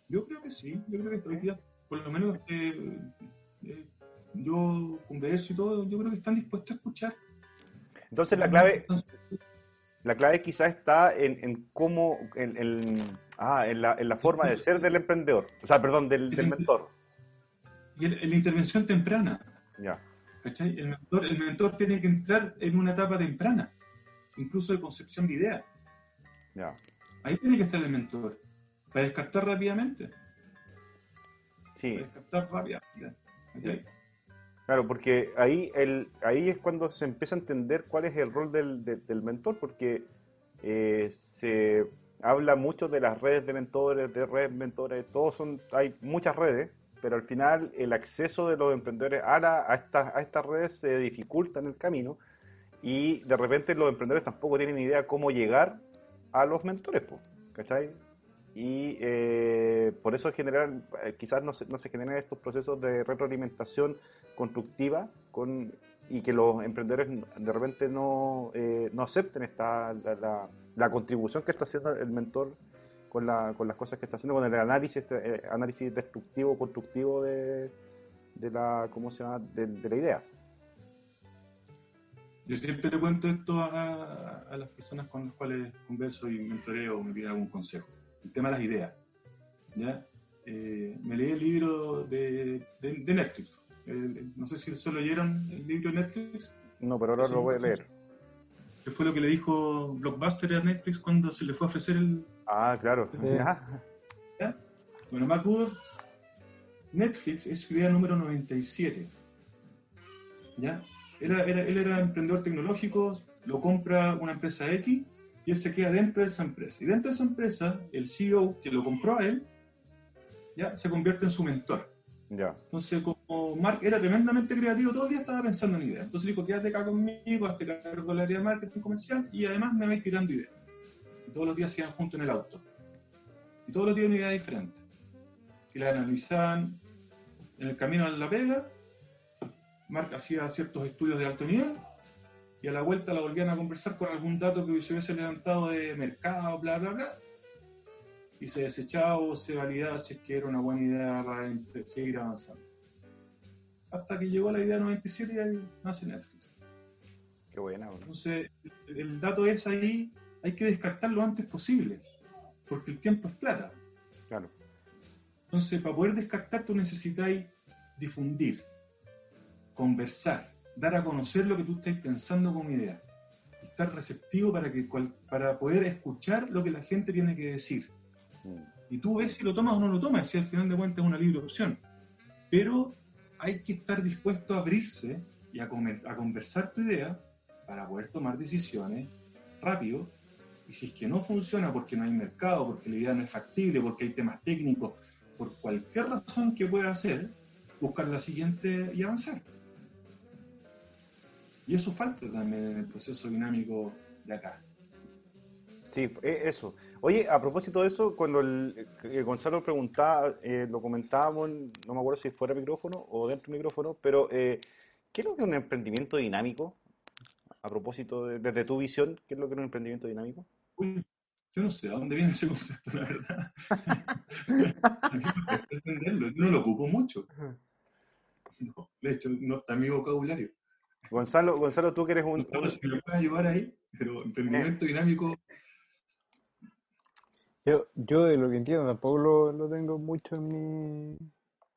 Speaker 3: Yo creo que sí, yo creo que hoy día, por lo menos eh, eh, yo converso y todo, yo creo que están dispuestos a escuchar.
Speaker 1: Entonces la clave, la clave quizás está en, en cómo, en, en- ah, en, la, en la forma de ser del emprendedor, o sea, perdón, del, del [laughs] mentor.
Speaker 3: Y el- en la intervención temprana,
Speaker 1: Ya,
Speaker 3: ¿cachai? El mentor, el mentor tiene que entrar en una etapa temprana, incluso de concepción de idea.
Speaker 1: ya.
Speaker 3: Ahí tiene que estar el mentor, para descartar rápidamente.
Speaker 1: Sí,
Speaker 3: Para descartar rápidamente. ¿cachai?
Speaker 1: Claro, porque ahí, el, ahí es cuando se empieza a entender cuál es el rol del, del- mentor, porque eh, se habla mucho de las redes de mentores, de redes mentores, todos son, hay muchas redes, pero al final el acceso de los emprendedores a, la- a, estas, a estas redes se dificulta en el camino y de repente los emprendedores tampoco tienen idea cómo llegar a los mentores, ¿cachai? Y eh, por eso en general eh, quizás no se, no se generan estos procesos de retroalimentación constructiva con, y que los emprendedores de repente no, eh, no acepten esta, la, la- contribución que está haciendo el mentor con, la, con las cosas que está haciendo, con el análisis, este, eh, análisis destructivo, constructivo de, de la, ¿cómo se llama? de, de la idea.
Speaker 3: Yo siempre le cuento esto a, a las personas con las cuales converso y mentoreo o me piden algún consejo. El tema de las ideas. ¿ya? Eh, me leí el libro de, de, de Netflix, no sé si solo leyeron el libro de Netflix.
Speaker 1: No, pero ahora lo voy a leer.
Speaker 3: ¿Qué fue lo que le dijo Blockbuster a Netflix cuando se le fue a ofrecer el...
Speaker 1: Ah, claro.
Speaker 3: ¿Ya? Bueno, Mark Netflix es su idea número 97. ¿Ya? Era, era, él era emprendedor tecnológico, lo compra una empresa X y él se queda dentro de esa empresa. Y dentro de esa empresa, el CEO que lo compró a él, ya se convierte en su mentor.
Speaker 1: Ya.
Speaker 3: Entonces, como Mark era tremendamente creativo, todo el día estaba pensando en ideas. Entonces dijo, quédate acá conmigo, hazte cargo de la área de marketing comercial y además me vais tirando ideas. Y todos los días se iban juntos en el auto. Y todos los días una idea diferente. Y la analizaban en el camino a la pega. Mark hacía ciertos estudios de alto nivel y a la vuelta la volvían a conversar con algún dato que se hubiese levantado de mercado, bla, bla, bla, y se desechaba o se validaba si es que era una buena idea para seguir avanzando. Hasta que llegó la idea 97 y ahí nace Netflix.
Speaker 1: Qué buena.
Speaker 3: Entonces, el dato es ahí, hay que descartarlo lo antes posible, porque el tiempo es plata.
Speaker 1: Claro.
Speaker 3: Entonces, para poder descartar, tú necesitas difundir, conversar, dar a conocer lo que tú estás pensando como idea. Estar receptivo para, que, para poder escuchar lo que la gente tiene que decir. Mm. Y tú ves si lo tomas o no lo tomas, si al final de cuentas es una libre opción. Pero hay que estar dispuesto a abrirse y a, a conversar tu idea para poder tomar decisiones rápido. Y si es que no funciona porque no hay mercado, porque la idea no es factible, porque hay temas técnicos, por cualquier razón que pueda hacer, buscar la siguiente y avanzar. Y eso falta también en el proceso dinámico de acá.
Speaker 1: Sí, e, eso. Oye, a propósito de eso, cuando el, Gonzalo preguntaba, eh, lo comentábamos, no me acuerdo si fuera micrófono o dentro del micrófono, pero eh, ¿qué es lo que es un emprendimiento dinámico? A propósito, de, desde tu visión, ¿qué es lo que es un emprendimiento dinámico?
Speaker 3: Uy, yo no sé a dónde viene ese concepto, la verdad. [laughs] yo no lo ocupo mucho. de hecho, no está en mi vocabulario.
Speaker 1: Gonzalo, Gonzalo, tú que eres un...
Speaker 3: No, si me lo puedes ayudar ahí, pero emprendimiento dinámico...
Speaker 2: Yo, yo de lo que entiendo tampoco lo, tengo mucho en mi,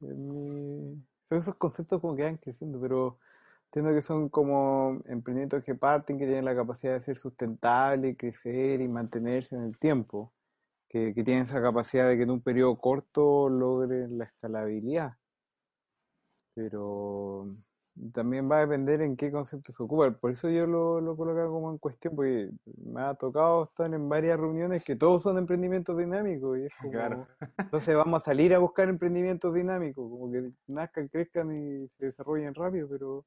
Speaker 2: en mi... Son esos conceptos como que van creciendo, pero entiendo que son como emprendimientos que parten, que tienen la capacidad de ser sustentables, crecer y mantenerse en el tiempo, que, que tienen esa capacidad de que en un periodo corto logren la escalabilidad. Pero también va a depender en qué concepto se ocupa. Por eso yo lo, lo colocaba como en cuestión, porque me ha tocado estar en varias reuniones que todos son emprendimientos dinámicos. Y es [laughs] como, Entonces vamos a salir a buscar emprendimientos dinámicos, como que nazcan, crezcan y se desarrollen rápido, pero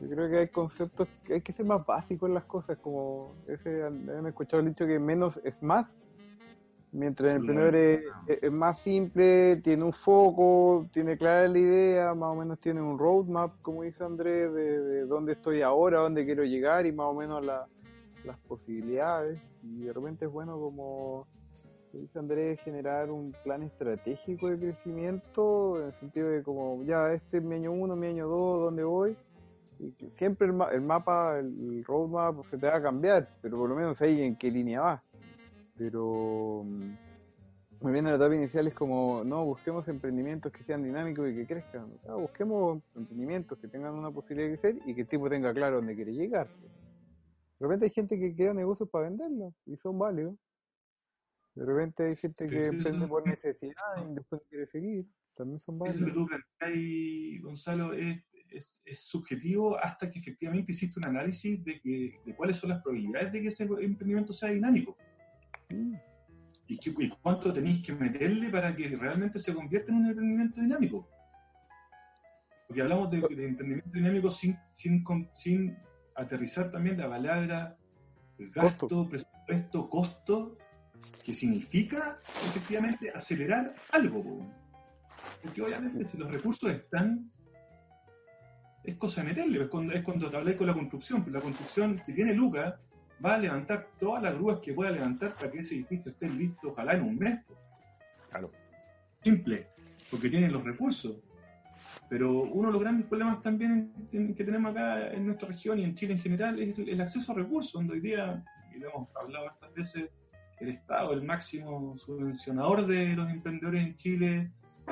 Speaker 2: yo creo que hay conceptos que hay que ser más básicos en las cosas, como ese, han escuchado el dicho que menos es más, Mientras el emprendedor es, más simple, tiene un foco, tiene clara la idea, más o menos tiene un roadmap, como dice Andrés, de, dónde estoy ahora, dónde quiero llegar y más o menos las posibilidades. Y de repente es bueno, como dice Andrés, generar un plan estratégico de crecimiento, en el sentido de como, ya, este es mi año uno, mi año dos, dónde voy. Y siempre el, el mapa, el, roadmap se te va a cambiar, pero por lo menos ahí en qué línea vas pero mm, muy bien en la etapa inicial es como, no, busquemos emprendimientos que sean dinámicos y que crezcan. busquemos emprendimientos que tengan una posibilidad de crecer y que el tipo tenga claro dónde quiere llegar. De repente hay gente que crea negocios para venderlos y son válidos. De repente hay gente que emprende por necesidad y después quiere seguir. También son válidos. Eso
Speaker 3: que tú Gonzalo, es, es, subjetivo hasta que efectivamente hiciste un análisis de, que, de cuáles son las probabilidades de que ese emprendimiento sea dinámico. ¿Y, cuánto tenéis que meterle para que realmente se convierta en un emprendimiento dinámico? Porque hablamos de, emprendimiento dinámico sin, sin, sin, aterrizar también la palabra gasto, presupuesto, costo, que significa efectivamente acelerar algo. Porque obviamente si los recursos están, es cosa de meterle, es cuando, es cuando te hablé con la construcción, la construcción, si tiene lucas, va a levantar todas las grúas que pueda levantar para que ese edificio esté listo, ojalá en un mes.
Speaker 1: Claro.
Speaker 3: Simple, porque tienen los recursos. Pero uno de los grandes problemas también que tenemos acá en nuestra región y en Chile en general es el acceso a recursos, donde hoy día, y lo hemos hablado estas veces, el Estado, el máximo subvencionador de los emprendedores en Chile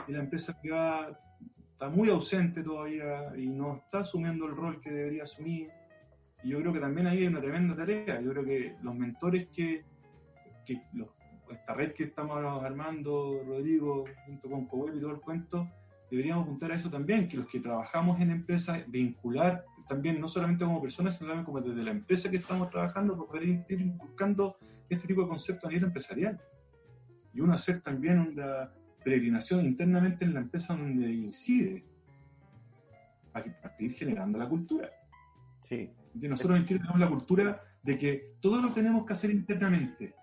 Speaker 3: y la empresa privada, está muy ausente todavía y no está asumiendo el rol que debería asumir. Y yo creo que también ahí hay una tremenda tarea. Yo creo que los mentores que, los, esta red que estamos armando, Rodrigo, junto con Coweb y todo el cuento, deberíamos apuntar a eso también, que los que trabajamos en empresas, vincular también no solamente como personas, sino también como desde la empresa que estamos trabajando, para poder ir buscando este tipo de conceptos a nivel empresarial. Y uno hacer también una peregrinación internamente en la empresa donde incide, para partir generando la cultura. Sí. Nosotros en Chile tenemos la cultura de que todo lo tenemos que hacer internamente.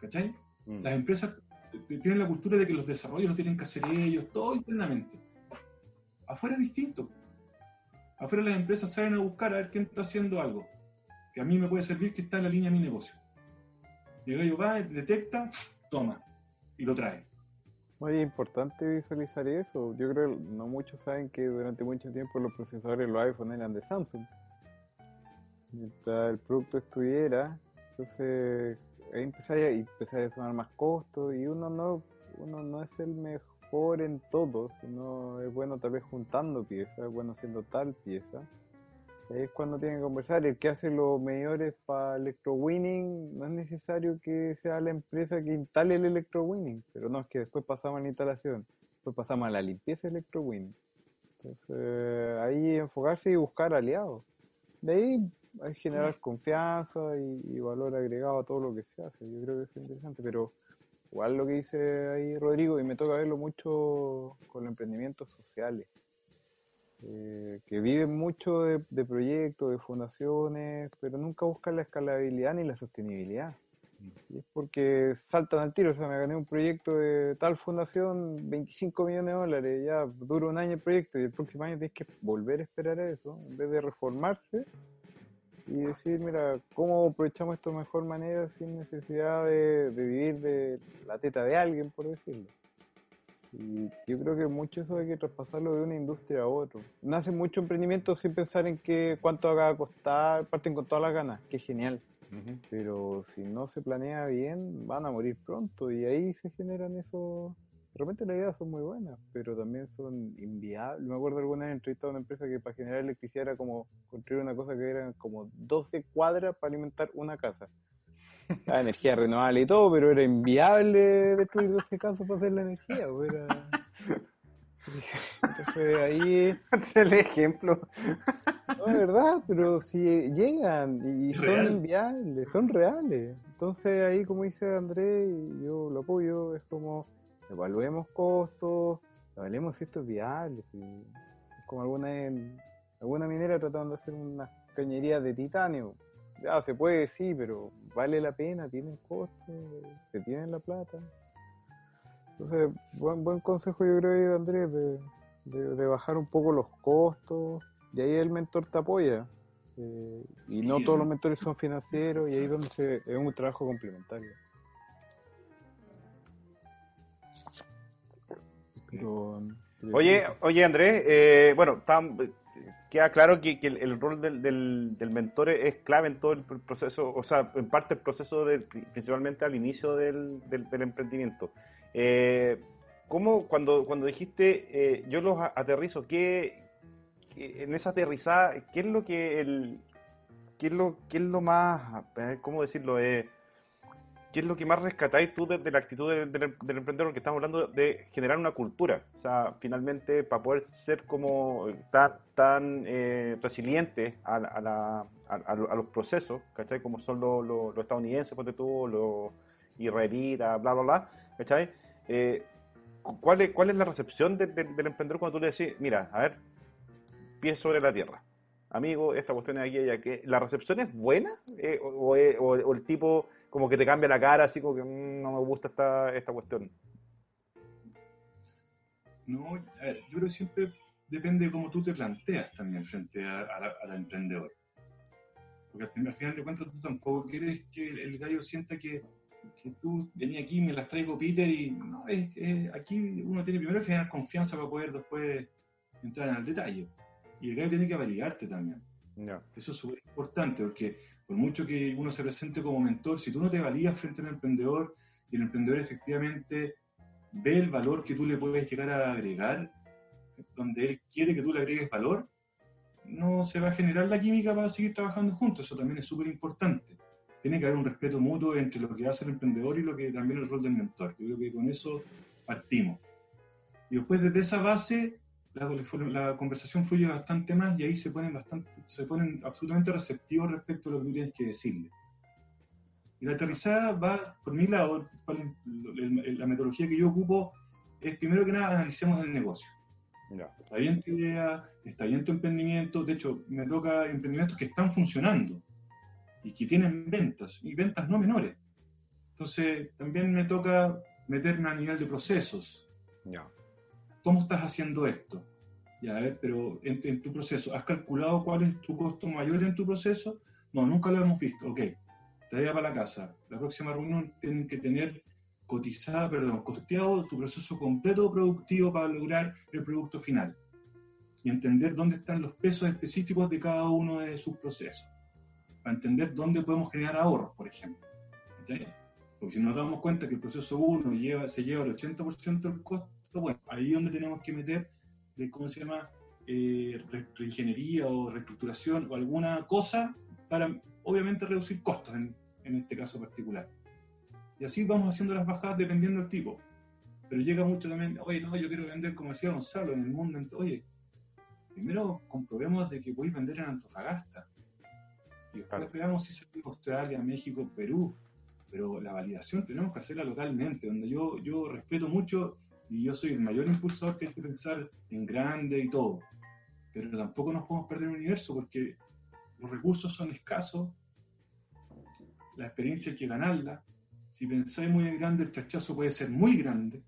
Speaker 3: ¿Cachai? Mm. Las empresas tienen la cultura de que los desarrollos lo tienen que hacer ellos, todo internamente. Afuera es distinto. Afuera las empresas salen a buscar a ver quién está haciendo algo que a mí me puede servir que está en la línea de mi negocio. Y el gallo va, detecta, toma y lo trae.
Speaker 2: Muy importante visualizar eso. Yo creo que no muchos saben que durante mucho tiempo los procesadores los iPhone eran de Samsung. Mientras el producto estuviera, entonces ahí empezaría, y empezaría a sumar más costos y uno no, uno no es el mejor en todo, sino es bueno tal vez juntando piezas, es bueno haciendo tal pieza es cuando tienen que conversar. El que hace los medidores para electrowinning no es necesario que sea la empresa que instale el electrowinning, pero no, es que después pasamos a la instalación, después pasamos a la limpieza electrowinning. Entonces, ahí enfocarse y buscar aliados. De ahí hay generar confianza y, valor agregado a todo lo que se hace. Yo creo que es interesante, pero igual lo que dice ahí Rodrigo, y me toca verlo mucho con los emprendimientos sociales eh, que viven mucho de, proyectos, de fundaciones, pero nunca buscan la escalabilidad ni la sostenibilidad. Y es porque saltan al tiro, o sea, me gané un proyecto de tal fundación, 25 millones de dólares, ya dura un año el proyecto y el próximo año tienes que volver a esperar a eso, en vez de reformarse y decir, mira, ¿cómo aprovechamos esto de mejor manera sin necesidad de vivir de la teta de alguien, por decirlo? Y yo creo que mucho eso hay que traspasarlo de una industria a otra. Nace mucho emprendimiento sin pensar en qué, cuánto va a costar, parten con todas las ganas, que genial. Pero si no se planea bien, van a morir pronto y ahí se generan esos... Realmente las ideas son muy buenas, pero también son inviables. Me acuerdo alguna vez entrevistado a una empresa que para generar electricidad era como construir una cosa que eran como 12 cuadras para alimentar una casa la [laughs] energía renovable y todo, pero era inviable destruir ese caso para hacer la energía. Pues, [laughs] Entonces ahí.
Speaker 1: El ejemplo.
Speaker 2: No, es verdad, pero si llegan y son inviables, son reales. Entonces ahí, como dice Andrés, y yo lo apoyo, es como evaluemos costos, evaluemos si esto es viable. Si, como alguna, alguna minera tratando de hacer una cañería de titanio ya se puede, sí, pero vale la pena, tienen coste, se tienen la plata. Entonces, buen, buen consejo yo creo, Andrés, de, de, bajar un poco los costos, y ahí el mentor te apoya. Eh, y no todos los mentores son financieros, y ahí es donde se, es un trabajo complementario.
Speaker 1: Oye, oye Andrés, eh, bueno, queda claro que, el, rol del, del, mentor es clave en todo el proceso, o sea, en parte el proceso principalmente al inicio del, del emprendimiento. Eh, ¿Cómo, cuando, cuando dijiste, eh, yo los aterrizo, ¿qué, en esa aterrizada, qué es lo que el, qué es lo, qué es lo más, cómo decirlo, eh, ¿qué es lo que más rescatáis tú de, la actitud del, emprendedor? Porque estamos hablando de generar una cultura. O sea, finalmente, para poder ser como tan, tan eh, resiliente a, los procesos, ¿cachai? Como son los, estadounidenses, ponte tú, los israelitas, bla, bla, bla, ¿cachai? Eh, ¿cuál, es, ¿Cuál es la recepción del emprendedor cuando tú le decís, mira, a ver, pies sobre la tierra? Amigo, esta cuestión es aquí y que ¿La recepción es buena? Eh, o el tipo como que te cambia la cara, así como que mm, no me gusta esta, esta cuestión.
Speaker 3: No, a ver, yo creo que siempre depende de cómo tú te planteas también frente al emprendedor. Porque al final de cuentas tú tampoco quieres que el gallo sienta que, que tú venías aquí, me las traigo Peter y no, es que aquí uno tiene primero que generar confianza para poder después entrar en el detalle. Y el gallo tiene que validarte también. Eso es súper importante porque por mucho que uno se presente como mentor, si tú no te valías frente al emprendedor y el emprendedor efectivamente ve el valor que tú le puedes llegar a agregar, donde él quiere que tú le agregues valor, no se va a generar la química para seguir trabajando juntos. Eso también es súper importante. Tiene que haber un respeto mutuo entre lo que hace el emprendedor y lo que también el rol del mentor. Yo creo que con eso partimos. Y después desde esa base, la, conversación fluye bastante más y ahí se ponen, bastante, se ponen absolutamente receptivos respecto a lo que tú tienes que decirle. Y la aterrizada va, por mi lado, la metodología que yo ocupo es primero que nada analicemos el negocio. Está bien tu idea, está bien tu emprendimiento. De hecho, me toca emprendimientos que están funcionando y que tienen ventas, y ventas no menores. Entonces, también me toca meterme a nivel de procesos. ¿Cómo estás haciendo esto? Ya, a pero en, tu proceso, ¿has calculado cuál es tu costo mayor en tu proceso? No, nunca lo hemos visto. Ok, tarea para la casa. La próxima reunión tienen que tener cotizada, perdón, costeado tu proceso completo productivo para lograr el producto final. Y entender dónde están los pesos específicos de cada uno de sus procesos. Para entender dónde podemos generar ahorros, por ejemplo. Porque si nos damos cuenta que el proceso 1 lleva, se lleva el 80% del costo, bueno, ahí es donde tenemos que meter, de, ¿cómo se llama? Eh, reingeniería o reestructuración o alguna cosa para, obviamente, reducir costos en, en este caso particular. Y así vamos haciendo las bajadas dependiendo del tipo. Pero llega mucho también, oye, no, yo quiero vender, como decía Gonzalo, en el mundo. Oye, primero comprobemos de que a vender en Antofagasta. Y después veamos si se puede Australia, México, Perú. Pero la validación tenemos que hacerla localmente, donde yo, yo respeto mucho y yo soy el mayor impulsor que hay que pensar en grande y todo. Pero tampoco nos podemos perder el universo porque los recursos son escasos, la experiencia hay que ganarla, si pensáis muy en grande, el chachazo puede ser muy grande.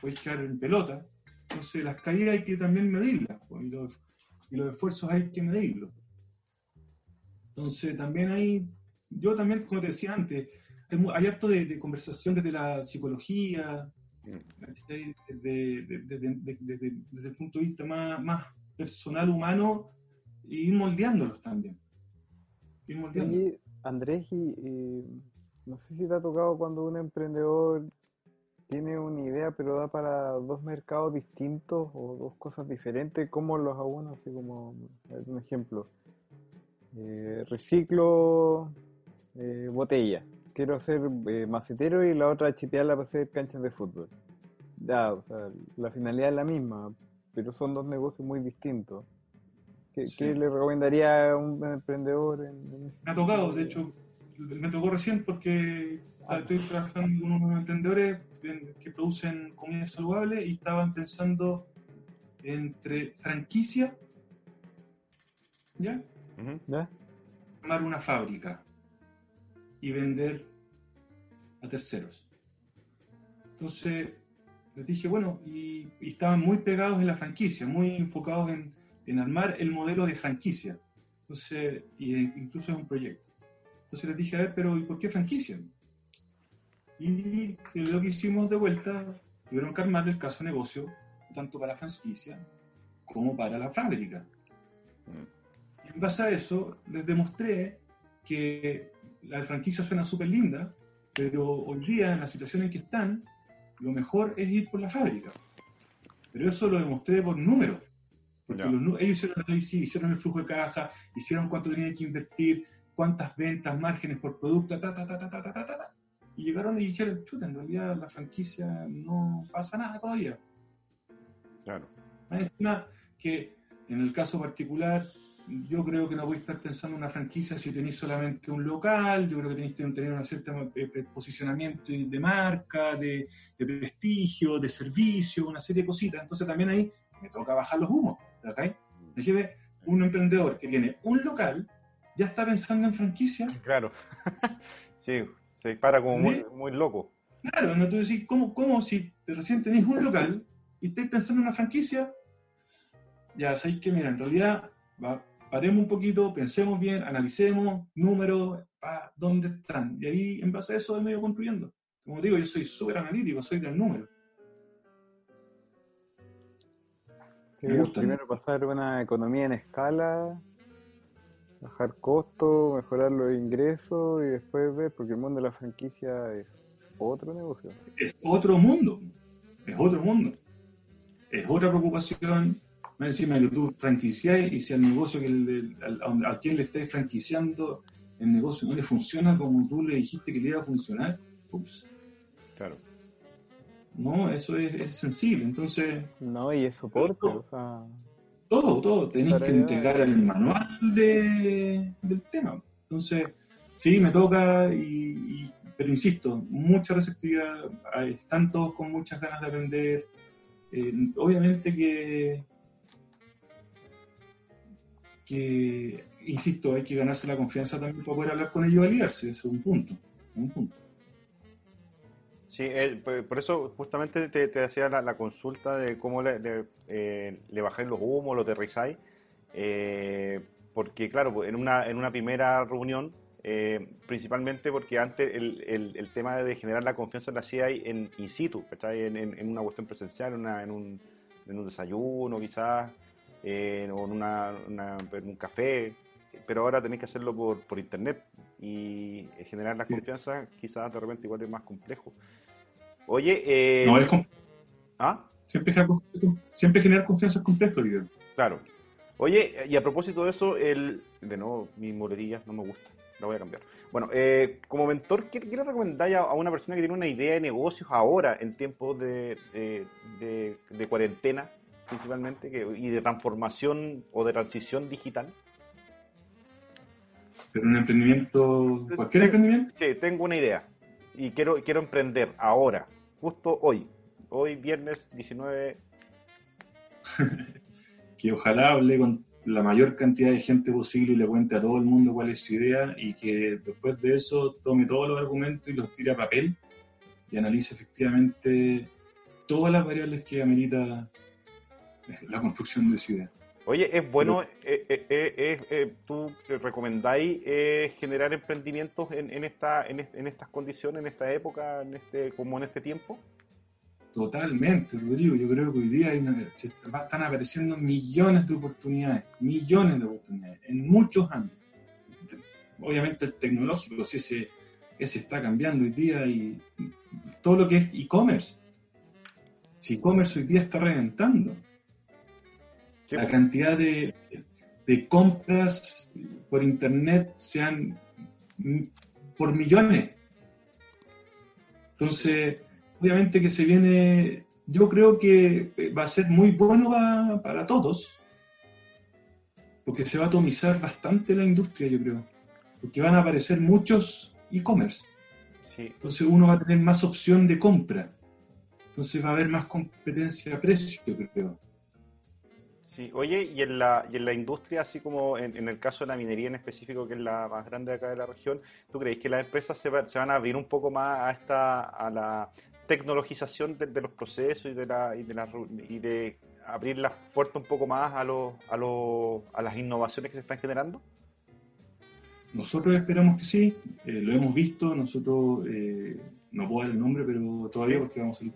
Speaker 3: Podéis quedar en pelota. Entonces, las caídas hay que también medirlas. Y los, esfuerzos hay que medirlos. Entonces, también hay. Yo también, como te decía antes, hay, harto de, conversación desde la psicología, desde, el punto de vista más, más personal, humano, y ir moldeándolos también.
Speaker 2: Moldeándolos. Andrés, y no sé si te ha tocado cuando un emprendedor tiene una idea pero da para dos mercados distintos o dos cosas diferentes, ¿cómo los uno Así como, un ejemplo, eh, reciclo eh, botella, quiero hacer eh, macetero y la otra chipearla para hacer canchas de fútbol. Ya, o sea, la finalidad es la misma, pero son dos negocios muy distintos. ¿Qué, le recomendaría a un emprendedor? En,
Speaker 3: Me ha tocado, de hecho, me tocó recién porque estoy trabajando con unos emprendedores que producen comida saludable y estaban pensando entre franquicia, ¿ya? ¿Ya? Armar una fábrica y vender a terceros. Entonces les dije, bueno, y, estaban muy pegados en la franquicia, muy enfocados en, en armar el modelo de franquicia. Entonces, y incluso es un proyecto. Entonces les dije, a ver, pero ¿y por qué franquicia? Y lo que hicimos de vuelta, tuvieron que armar el caso de negocio, tanto para la franquicia como para la fábrica. Y en base a eso, les demostré que la franquicia suena súper linda, pero hoy día, en la situación en que están, lo mejor es ir por la fábrica. Pero eso lo demostré por números. Porque ellos hicieron el análisis, hicieron el flujo de caja, hicieron cuánto tenían que invertir, cuántas ventas, márgenes por producto, ta, ta, ta, ta, ta, ta, ta, ta, y llegaron y dijeron, chuta, en realidad la franquicia no pasa nada todavía. Claro. Encima que en el caso particular, yo creo que no voy a estar pensando en una franquicia si tenéis solamente un local, yo creo que tenéis que tener un cierto eh, posicionamiento de marca, de, de, prestigio, de servicio, una serie de cositas. Entonces también ahí me toca bajar los humos. ¿okay? un emprendedor que tiene un local ya está pensando en franquicia.
Speaker 1: Claro, [laughs] sí, se dispara como muy, muy, loco.
Speaker 3: Claro, ¿no? tú decís, ¿cómo, ¿cómo, si recién tenéis un local y estáis pensando en una franquicia? Ya sabéis que, mira, en realidad, paremos un poquito, pensemos bien, analicemos números, dónde están. Y ahí, en base a eso, de medio construyendo. Como digo, yo soy súper analítico, soy del número.
Speaker 2: primero pasar una economía en escala bajar costos, mejorar los ingresos y después ver, porque el mundo de la franquicia es otro negocio.
Speaker 3: Es otro mundo, es otro mundo. es otra preocupación. Más encima que tú franquicias y si al negocio que el, al, a quien le estés franquiciando el negocio no le funciona como tú le dijiste que le iba a funcionar, ups.
Speaker 1: Claro.
Speaker 3: No, eso es, sensible. Entonces.
Speaker 2: No, y es soporte, o sea.
Speaker 3: Todo, todo. Tenéis que entregar el manual de, del tema. Entonces, sí, me toca, y, pero insisto, mucha receptividad. Están todos con muchas ganas de aprender. Eh, obviamente que. Insisto, hay que ganarse la confianza también para poder hablar con ellos y aliarse, es un punto, un punto.
Speaker 1: Sí, por eso justamente te, te hacía la, consulta de cómo le, le, eh, bajáis los humos, lo aterrizáis, eh, porque claro, pues, en una, en una primera reunión, eh, principalmente porque antes el, el, tema de generar la confianza la hacía en in situ, En, en, una cuestión presencial, en, un, en un desayuno quizás, o en, una, en un café, pero ahora tenéis que hacerlo por, por internet y generar la confianza quizás de repente igual es más complejo. Oye,
Speaker 3: eh... no es ¿Ah? Siempre, siempre generar confianza es complejo,
Speaker 1: Claro. Oye, y a propósito de eso, el de nuevo, mi muletilla no me gusta, la voy a cambiar. Bueno, eh, como mentor, ¿qué, le recomendáis a, una persona que tiene una idea de negocios ahora, en tiempos de, de, de, cuarentena, principalmente, y de transformación o de transición digital?
Speaker 3: Pero un emprendimiento, cualquier emprendimiento.
Speaker 1: Sí, tengo una idea y quiero, quiero emprender ahora, justo hoy, hoy viernes 19. [laughs]
Speaker 3: que ojalá hable con la mayor cantidad de gente posible y le cuente a todo el mundo cuál es su idea y que después de eso tome todos los argumentos y los tire a papel y analice efectivamente todas las variables que amerita la construcción de idea.
Speaker 1: Oye, es bueno, eh, eh, eh, ¿tú recomendáis generar emprendimientos en, esta, en, estas condiciones, en esta época, en este, como en este tiempo?
Speaker 3: Totalmente, Rodrigo. Yo creo que hoy día están apareciendo millones de oportunidades, millones de oportunidades, en muchos ámbitos. Obviamente el tecnológico, sí, ese, ese está cambiando hoy día y todo lo que es e-commerce. Si e-commerce hoy día está reventando la cantidad de, compras por internet sean por millones. Entonces, obviamente que se viene, yo creo que va a ser muy bueno para, todos, porque se va a atomizar bastante la industria, yo creo, porque van a aparecer muchos e-commerce. Entonces uno va a tener más opción de compra. Entonces va a haber más competencia a precio, creo.
Speaker 1: Sí, oye, y en la, y en la industria, así como en, el caso de la minería en específico, que es la más grande acá de la región, ¿tú crees que las empresas se, se van a abrir un poco más a esta a la tecnologización de, los procesos y de la, y de la y de abrir la puerta un poco más a los, a los a las innovaciones que se están generando?
Speaker 3: Nosotros esperamos que sí, eh, lo hemos visto, nosotros eh, no puedo dar el nombre, pero todavía porque vamos a salir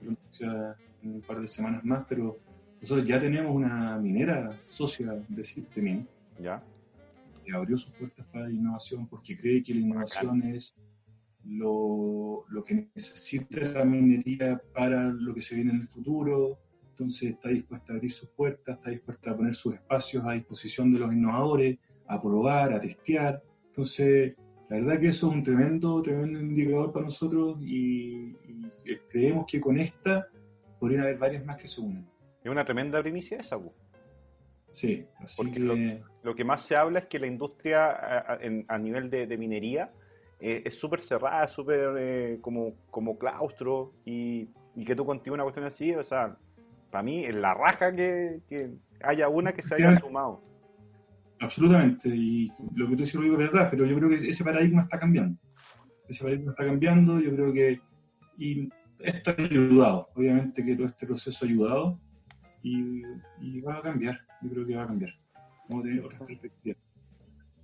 Speaker 3: en un par de semanas más, pero nosotros ya tenemos una minera socia de Sistemin.
Speaker 1: Ya.
Speaker 3: Que abrió sus puertas para la innovación porque cree que la innovación es lo, que necesita la minería para lo que se viene en el futuro. Entonces está dispuesta a abrir sus puertas, está dispuesta a poner sus espacios a disposición de los innovadores, a probar, a testear. Entonces, la verdad que eso es un tremendo, tremendo indicador para nosotros y, y creemos que con esta podrían haber varias más que se unen.
Speaker 1: Es una tremenda primicia esa,
Speaker 3: Sí,
Speaker 1: así Porque lo, que más se habla es que la industria a, nivel de, minería eh, es súper cerrada, súper eh, como, como claustro y, que tú continúes una cuestión así, o sea, para mí es la raja que, haya una que se haya sumado.
Speaker 3: Absolutamente, y lo que tú dices es verdad, pero yo creo que ese paradigma está cambiando. Ese paradigma está cambiando, yo creo que y esto ha ayudado, obviamente que todo este proceso ha ayudado, y, va a cambiar, yo creo que va a cambiar. Vamos a tener otras perspectivas.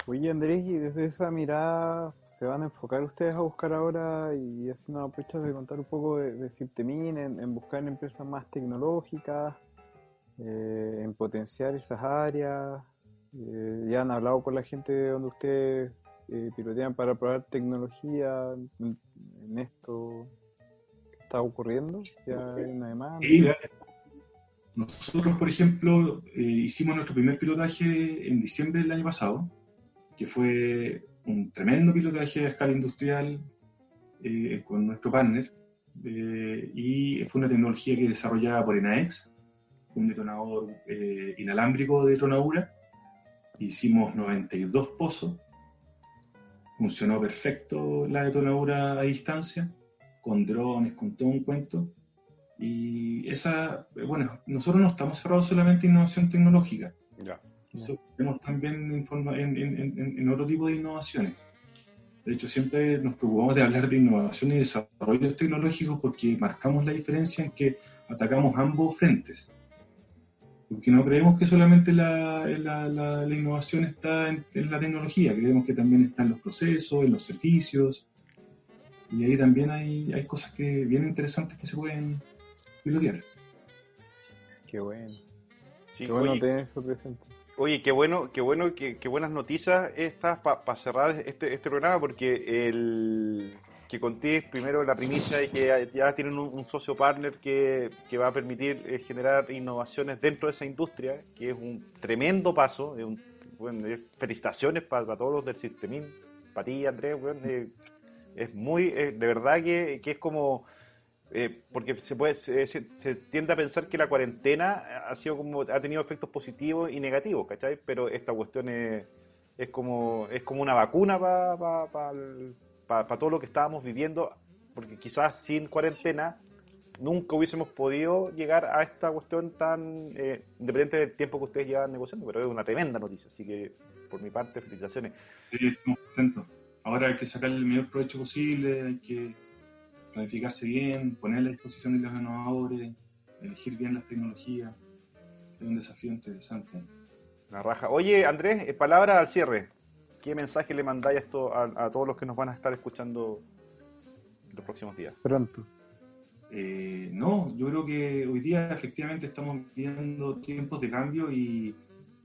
Speaker 2: Oye Andrés, y desde esa mirada se van a enfocar ustedes a buscar ahora y nos aprovechas de contar un poco de, de en, buscar empresas más tecnológicas, eh, en potenciar esas áreas. Eh, ya han hablado con la gente donde ustedes eh, pilotean para probar tecnología en, esto que está ocurriendo. Ya hay una demanda.
Speaker 3: Nosotros, por ejemplo, eh, hicimos nuestro primer pilotaje en diciembre del año pasado, que fue un tremendo pilotaje a escala industrial eh, con nuestro partner, eh, y fue una tecnología que desarrollada por ENAEX, un detonador inalámbrico de tronadura. Hicimos 92 pozos, funcionó perfecto la detonadura a distancia, con drones, con todo un cuento y esa, bueno, nosotros no estamos cerrados solamente en innovación tecnológica. Ya. tenemos también en, en, otro tipo de innovaciones. De hecho, siempre nos preocupamos de hablar de innovación y desarrollo tecnológicos porque marcamos la diferencia en que atacamos ambos frentes. Porque no creemos que solamente la, la, la, la innovación está en, la tecnología, creemos que también está en los procesos, en los servicios. Y ahí también hay, hay cosas que bien interesantes que se pueden pilotear.
Speaker 2: Qué bueno. qué bueno tener eso presente.
Speaker 1: Oye, qué bueno, qué bueno, qué, buenas noticias estas para cerrar este, este programa, porque el que conté primero la primicia de que ya tienen un, socio partner que, va a permitir eh, generar innovaciones dentro de esa industria, que es un tremendo paso, es un, bueno, felicitaciones para, todos los del Sistemín, para ti Andrés, eh, es muy, eh, de verdad que, que es como eh, porque se puede se, tiende a pensar que la cuarentena ha sido como ha tenido efectos positivos y negativos, ¿cachai? Pero esta cuestión es, es como es como una vacuna para todo lo que estábamos viviendo, porque quizás sin cuarentena nunca hubiésemos podido llegar a esta cuestión tan eh, independiente del tiempo que ustedes llevan negociando, pero es una tremenda noticia, así que por mi parte felicitaciones.
Speaker 3: Sí, estamos contentos. Ahora hay que sacar el mayor provecho posible, hay que planificarse bien, poner a la disposición de los innovadores, elegir bien las tecnologías. Es un desafío interesante.
Speaker 1: La raja. Oye, Andrés, eh, palabra al cierre. ¿Qué mensaje le mandáis esto a, todos los que nos van a estar escuchando en los próximos días?
Speaker 2: Pronto.
Speaker 3: Eh, no, yo creo que hoy día efectivamente estamos viviendo tiempos de cambio y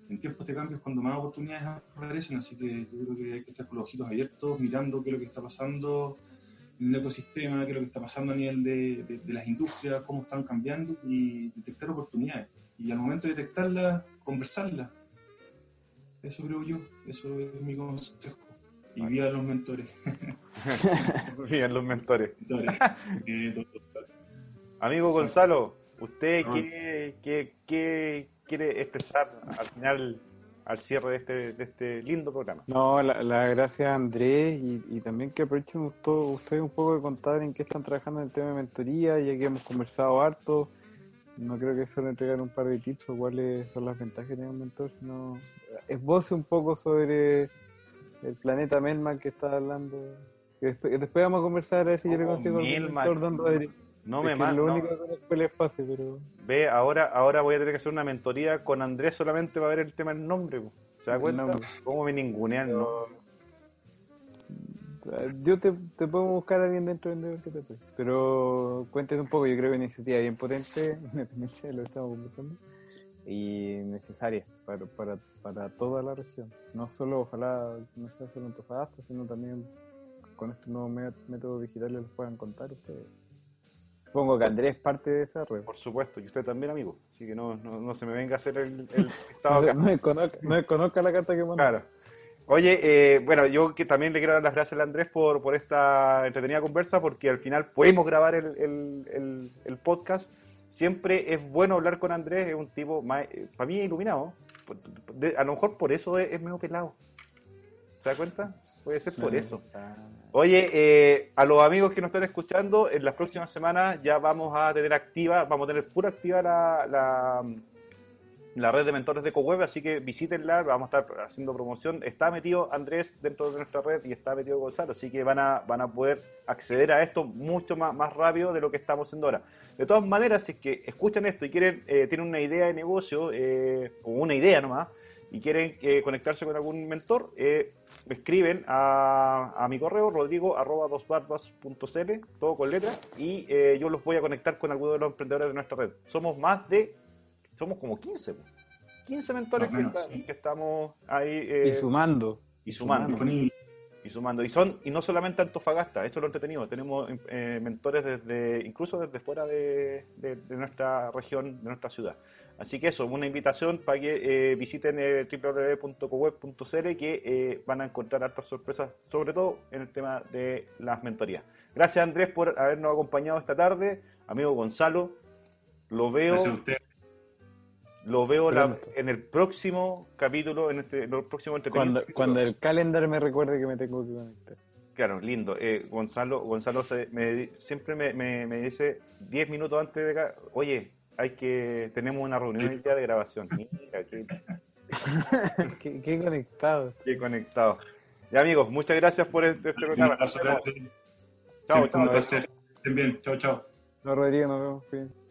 Speaker 3: en tiempos de cambio es cuando más oportunidades aparecen, así que yo creo que hay que estar con los ojitos abiertos, mirando qué es lo que está pasando en el ecosistema, qué es lo que está pasando a nivel de, de, las industrias, cómo están cambiando y detectar oportunidades. Y al momento de detectarlas, conversarlas. Eso creo yo, eso es mi consejo. Y vía los mentores. [laughs]
Speaker 1: vía los mentores. [laughs] Eh, Amigo Gonzalo, ¿usted qué, qué, qué quiere expresar al final al cierre de este, de este lindo programa.
Speaker 2: No, la, la gracias Andrés y, también que aprovechen ustedes un poco de contar en qué están trabajando en el tema de mentoría, ya que hemos conversado harto. No creo que solo entregar un par de tips o cuáles son las ventajas de tener un mentor, sino esboce un poco sobre el planeta Melman que está hablando. Después, después, vamos a conversar a ver si yo le oh, consigo el mentor Don Rodríguez.
Speaker 1: No me manda. Lo único que es fácil, pero. Ve, ahora, ahora voy a tener que hacer una mentoría con Andrés solamente para ver el tema del nombre. ¿Se da cuenta? ¿Cómo me ningunean, no?
Speaker 2: Yo te, te puedo buscar a alguien dentro del que te puede. Pero cuéntenme un poco, yo creo que iniciativa bien potente, [laughs] independencia de lo que estamos conversando, y necesaria para, para, para toda la región. No solo, ojalá, no sea solo en Tofagasta, sino también con estos nuevos métodos digitales los puedan contar ustedes. Supongo que Andrés es parte de esa red.
Speaker 1: Por supuesto, y usted también, amigo. Así que no, no, se me venga a hacer el, [laughs]
Speaker 2: estado no, no, desconozca, la carta que mandó.
Speaker 1: Claro. Oye, eh, bueno, yo que también le quiero dar las gracias a Andrés por, por esta entretenida conversa, porque al final pudimos grabar el, el, podcast. Siempre es bueno hablar con Andrés, es un tipo, eh, para mí, iluminado. a lo mejor por eso es, es medio pelado. ¿Se da cuenta? Puede ser por eso. Oye, eh, a los amigos que nos están escuchando, en las próximas semanas ya vamos a tener activa, vamos a tener pura activa la, la, red de mentores de CoWeb, así que visítenla, vamos a estar haciendo promoción. Está metido Andrés dentro de nuestra red y está metido Gonzalo, así que van a, van a poder acceder a esto mucho más, más rápido de lo que estamos haciendo ahora. De todas maneras, si es que escuchan esto y quieren, eh, tienen una idea de negocio, eh, o una idea nomás, y quieren eh, conectarse con algún mentor, eh, escriben a, a, mi correo rodrigo arroba todo con letras, y eh, yo los voy a conectar con alguno de los emprendedores de nuestra red. Somos más de, somos como 15, 15 mentores que, estamos ahí.
Speaker 2: y sumando.
Speaker 1: Y sumando. Y y sumando. Y son y no solamente Antofagasta, eso es lo entretenido. Tenemos eh, mentores desde incluso desde fuera de, nuestra región, de nuestra ciudad. Así que eso, una invitación para que eh, visiten eh, www.coweb.cl que eh, van a encontrar hartas sorpresas, sobre todo en el tema de las mentorías. Gracias Andrés por habernos acompañado esta tarde. Amigo Gonzalo, lo veo. Lo veo en el próximo capítulo, en, este, el próximo
Speaker 2: Cuando, cuando el calendar me recuerde que me tengo que conectar.
Speaker 1: Claro, lindo. Eh, Gonzalo, Gonzalo siempre me, dice 10 minutos antes de acá, oye, hay que tenemos una reunión el día de grabación. Mira, [laughs]
Speaker 2: qué... qué, conectado.
Speaker 1: Qué conectado. Ya amigos, muchas gracias por este, este programa.
Speaker 3: Chao, chao. Estén bien. Chao, chao.
Speaker 2: No, Rodrigo, nos vemos. Bien.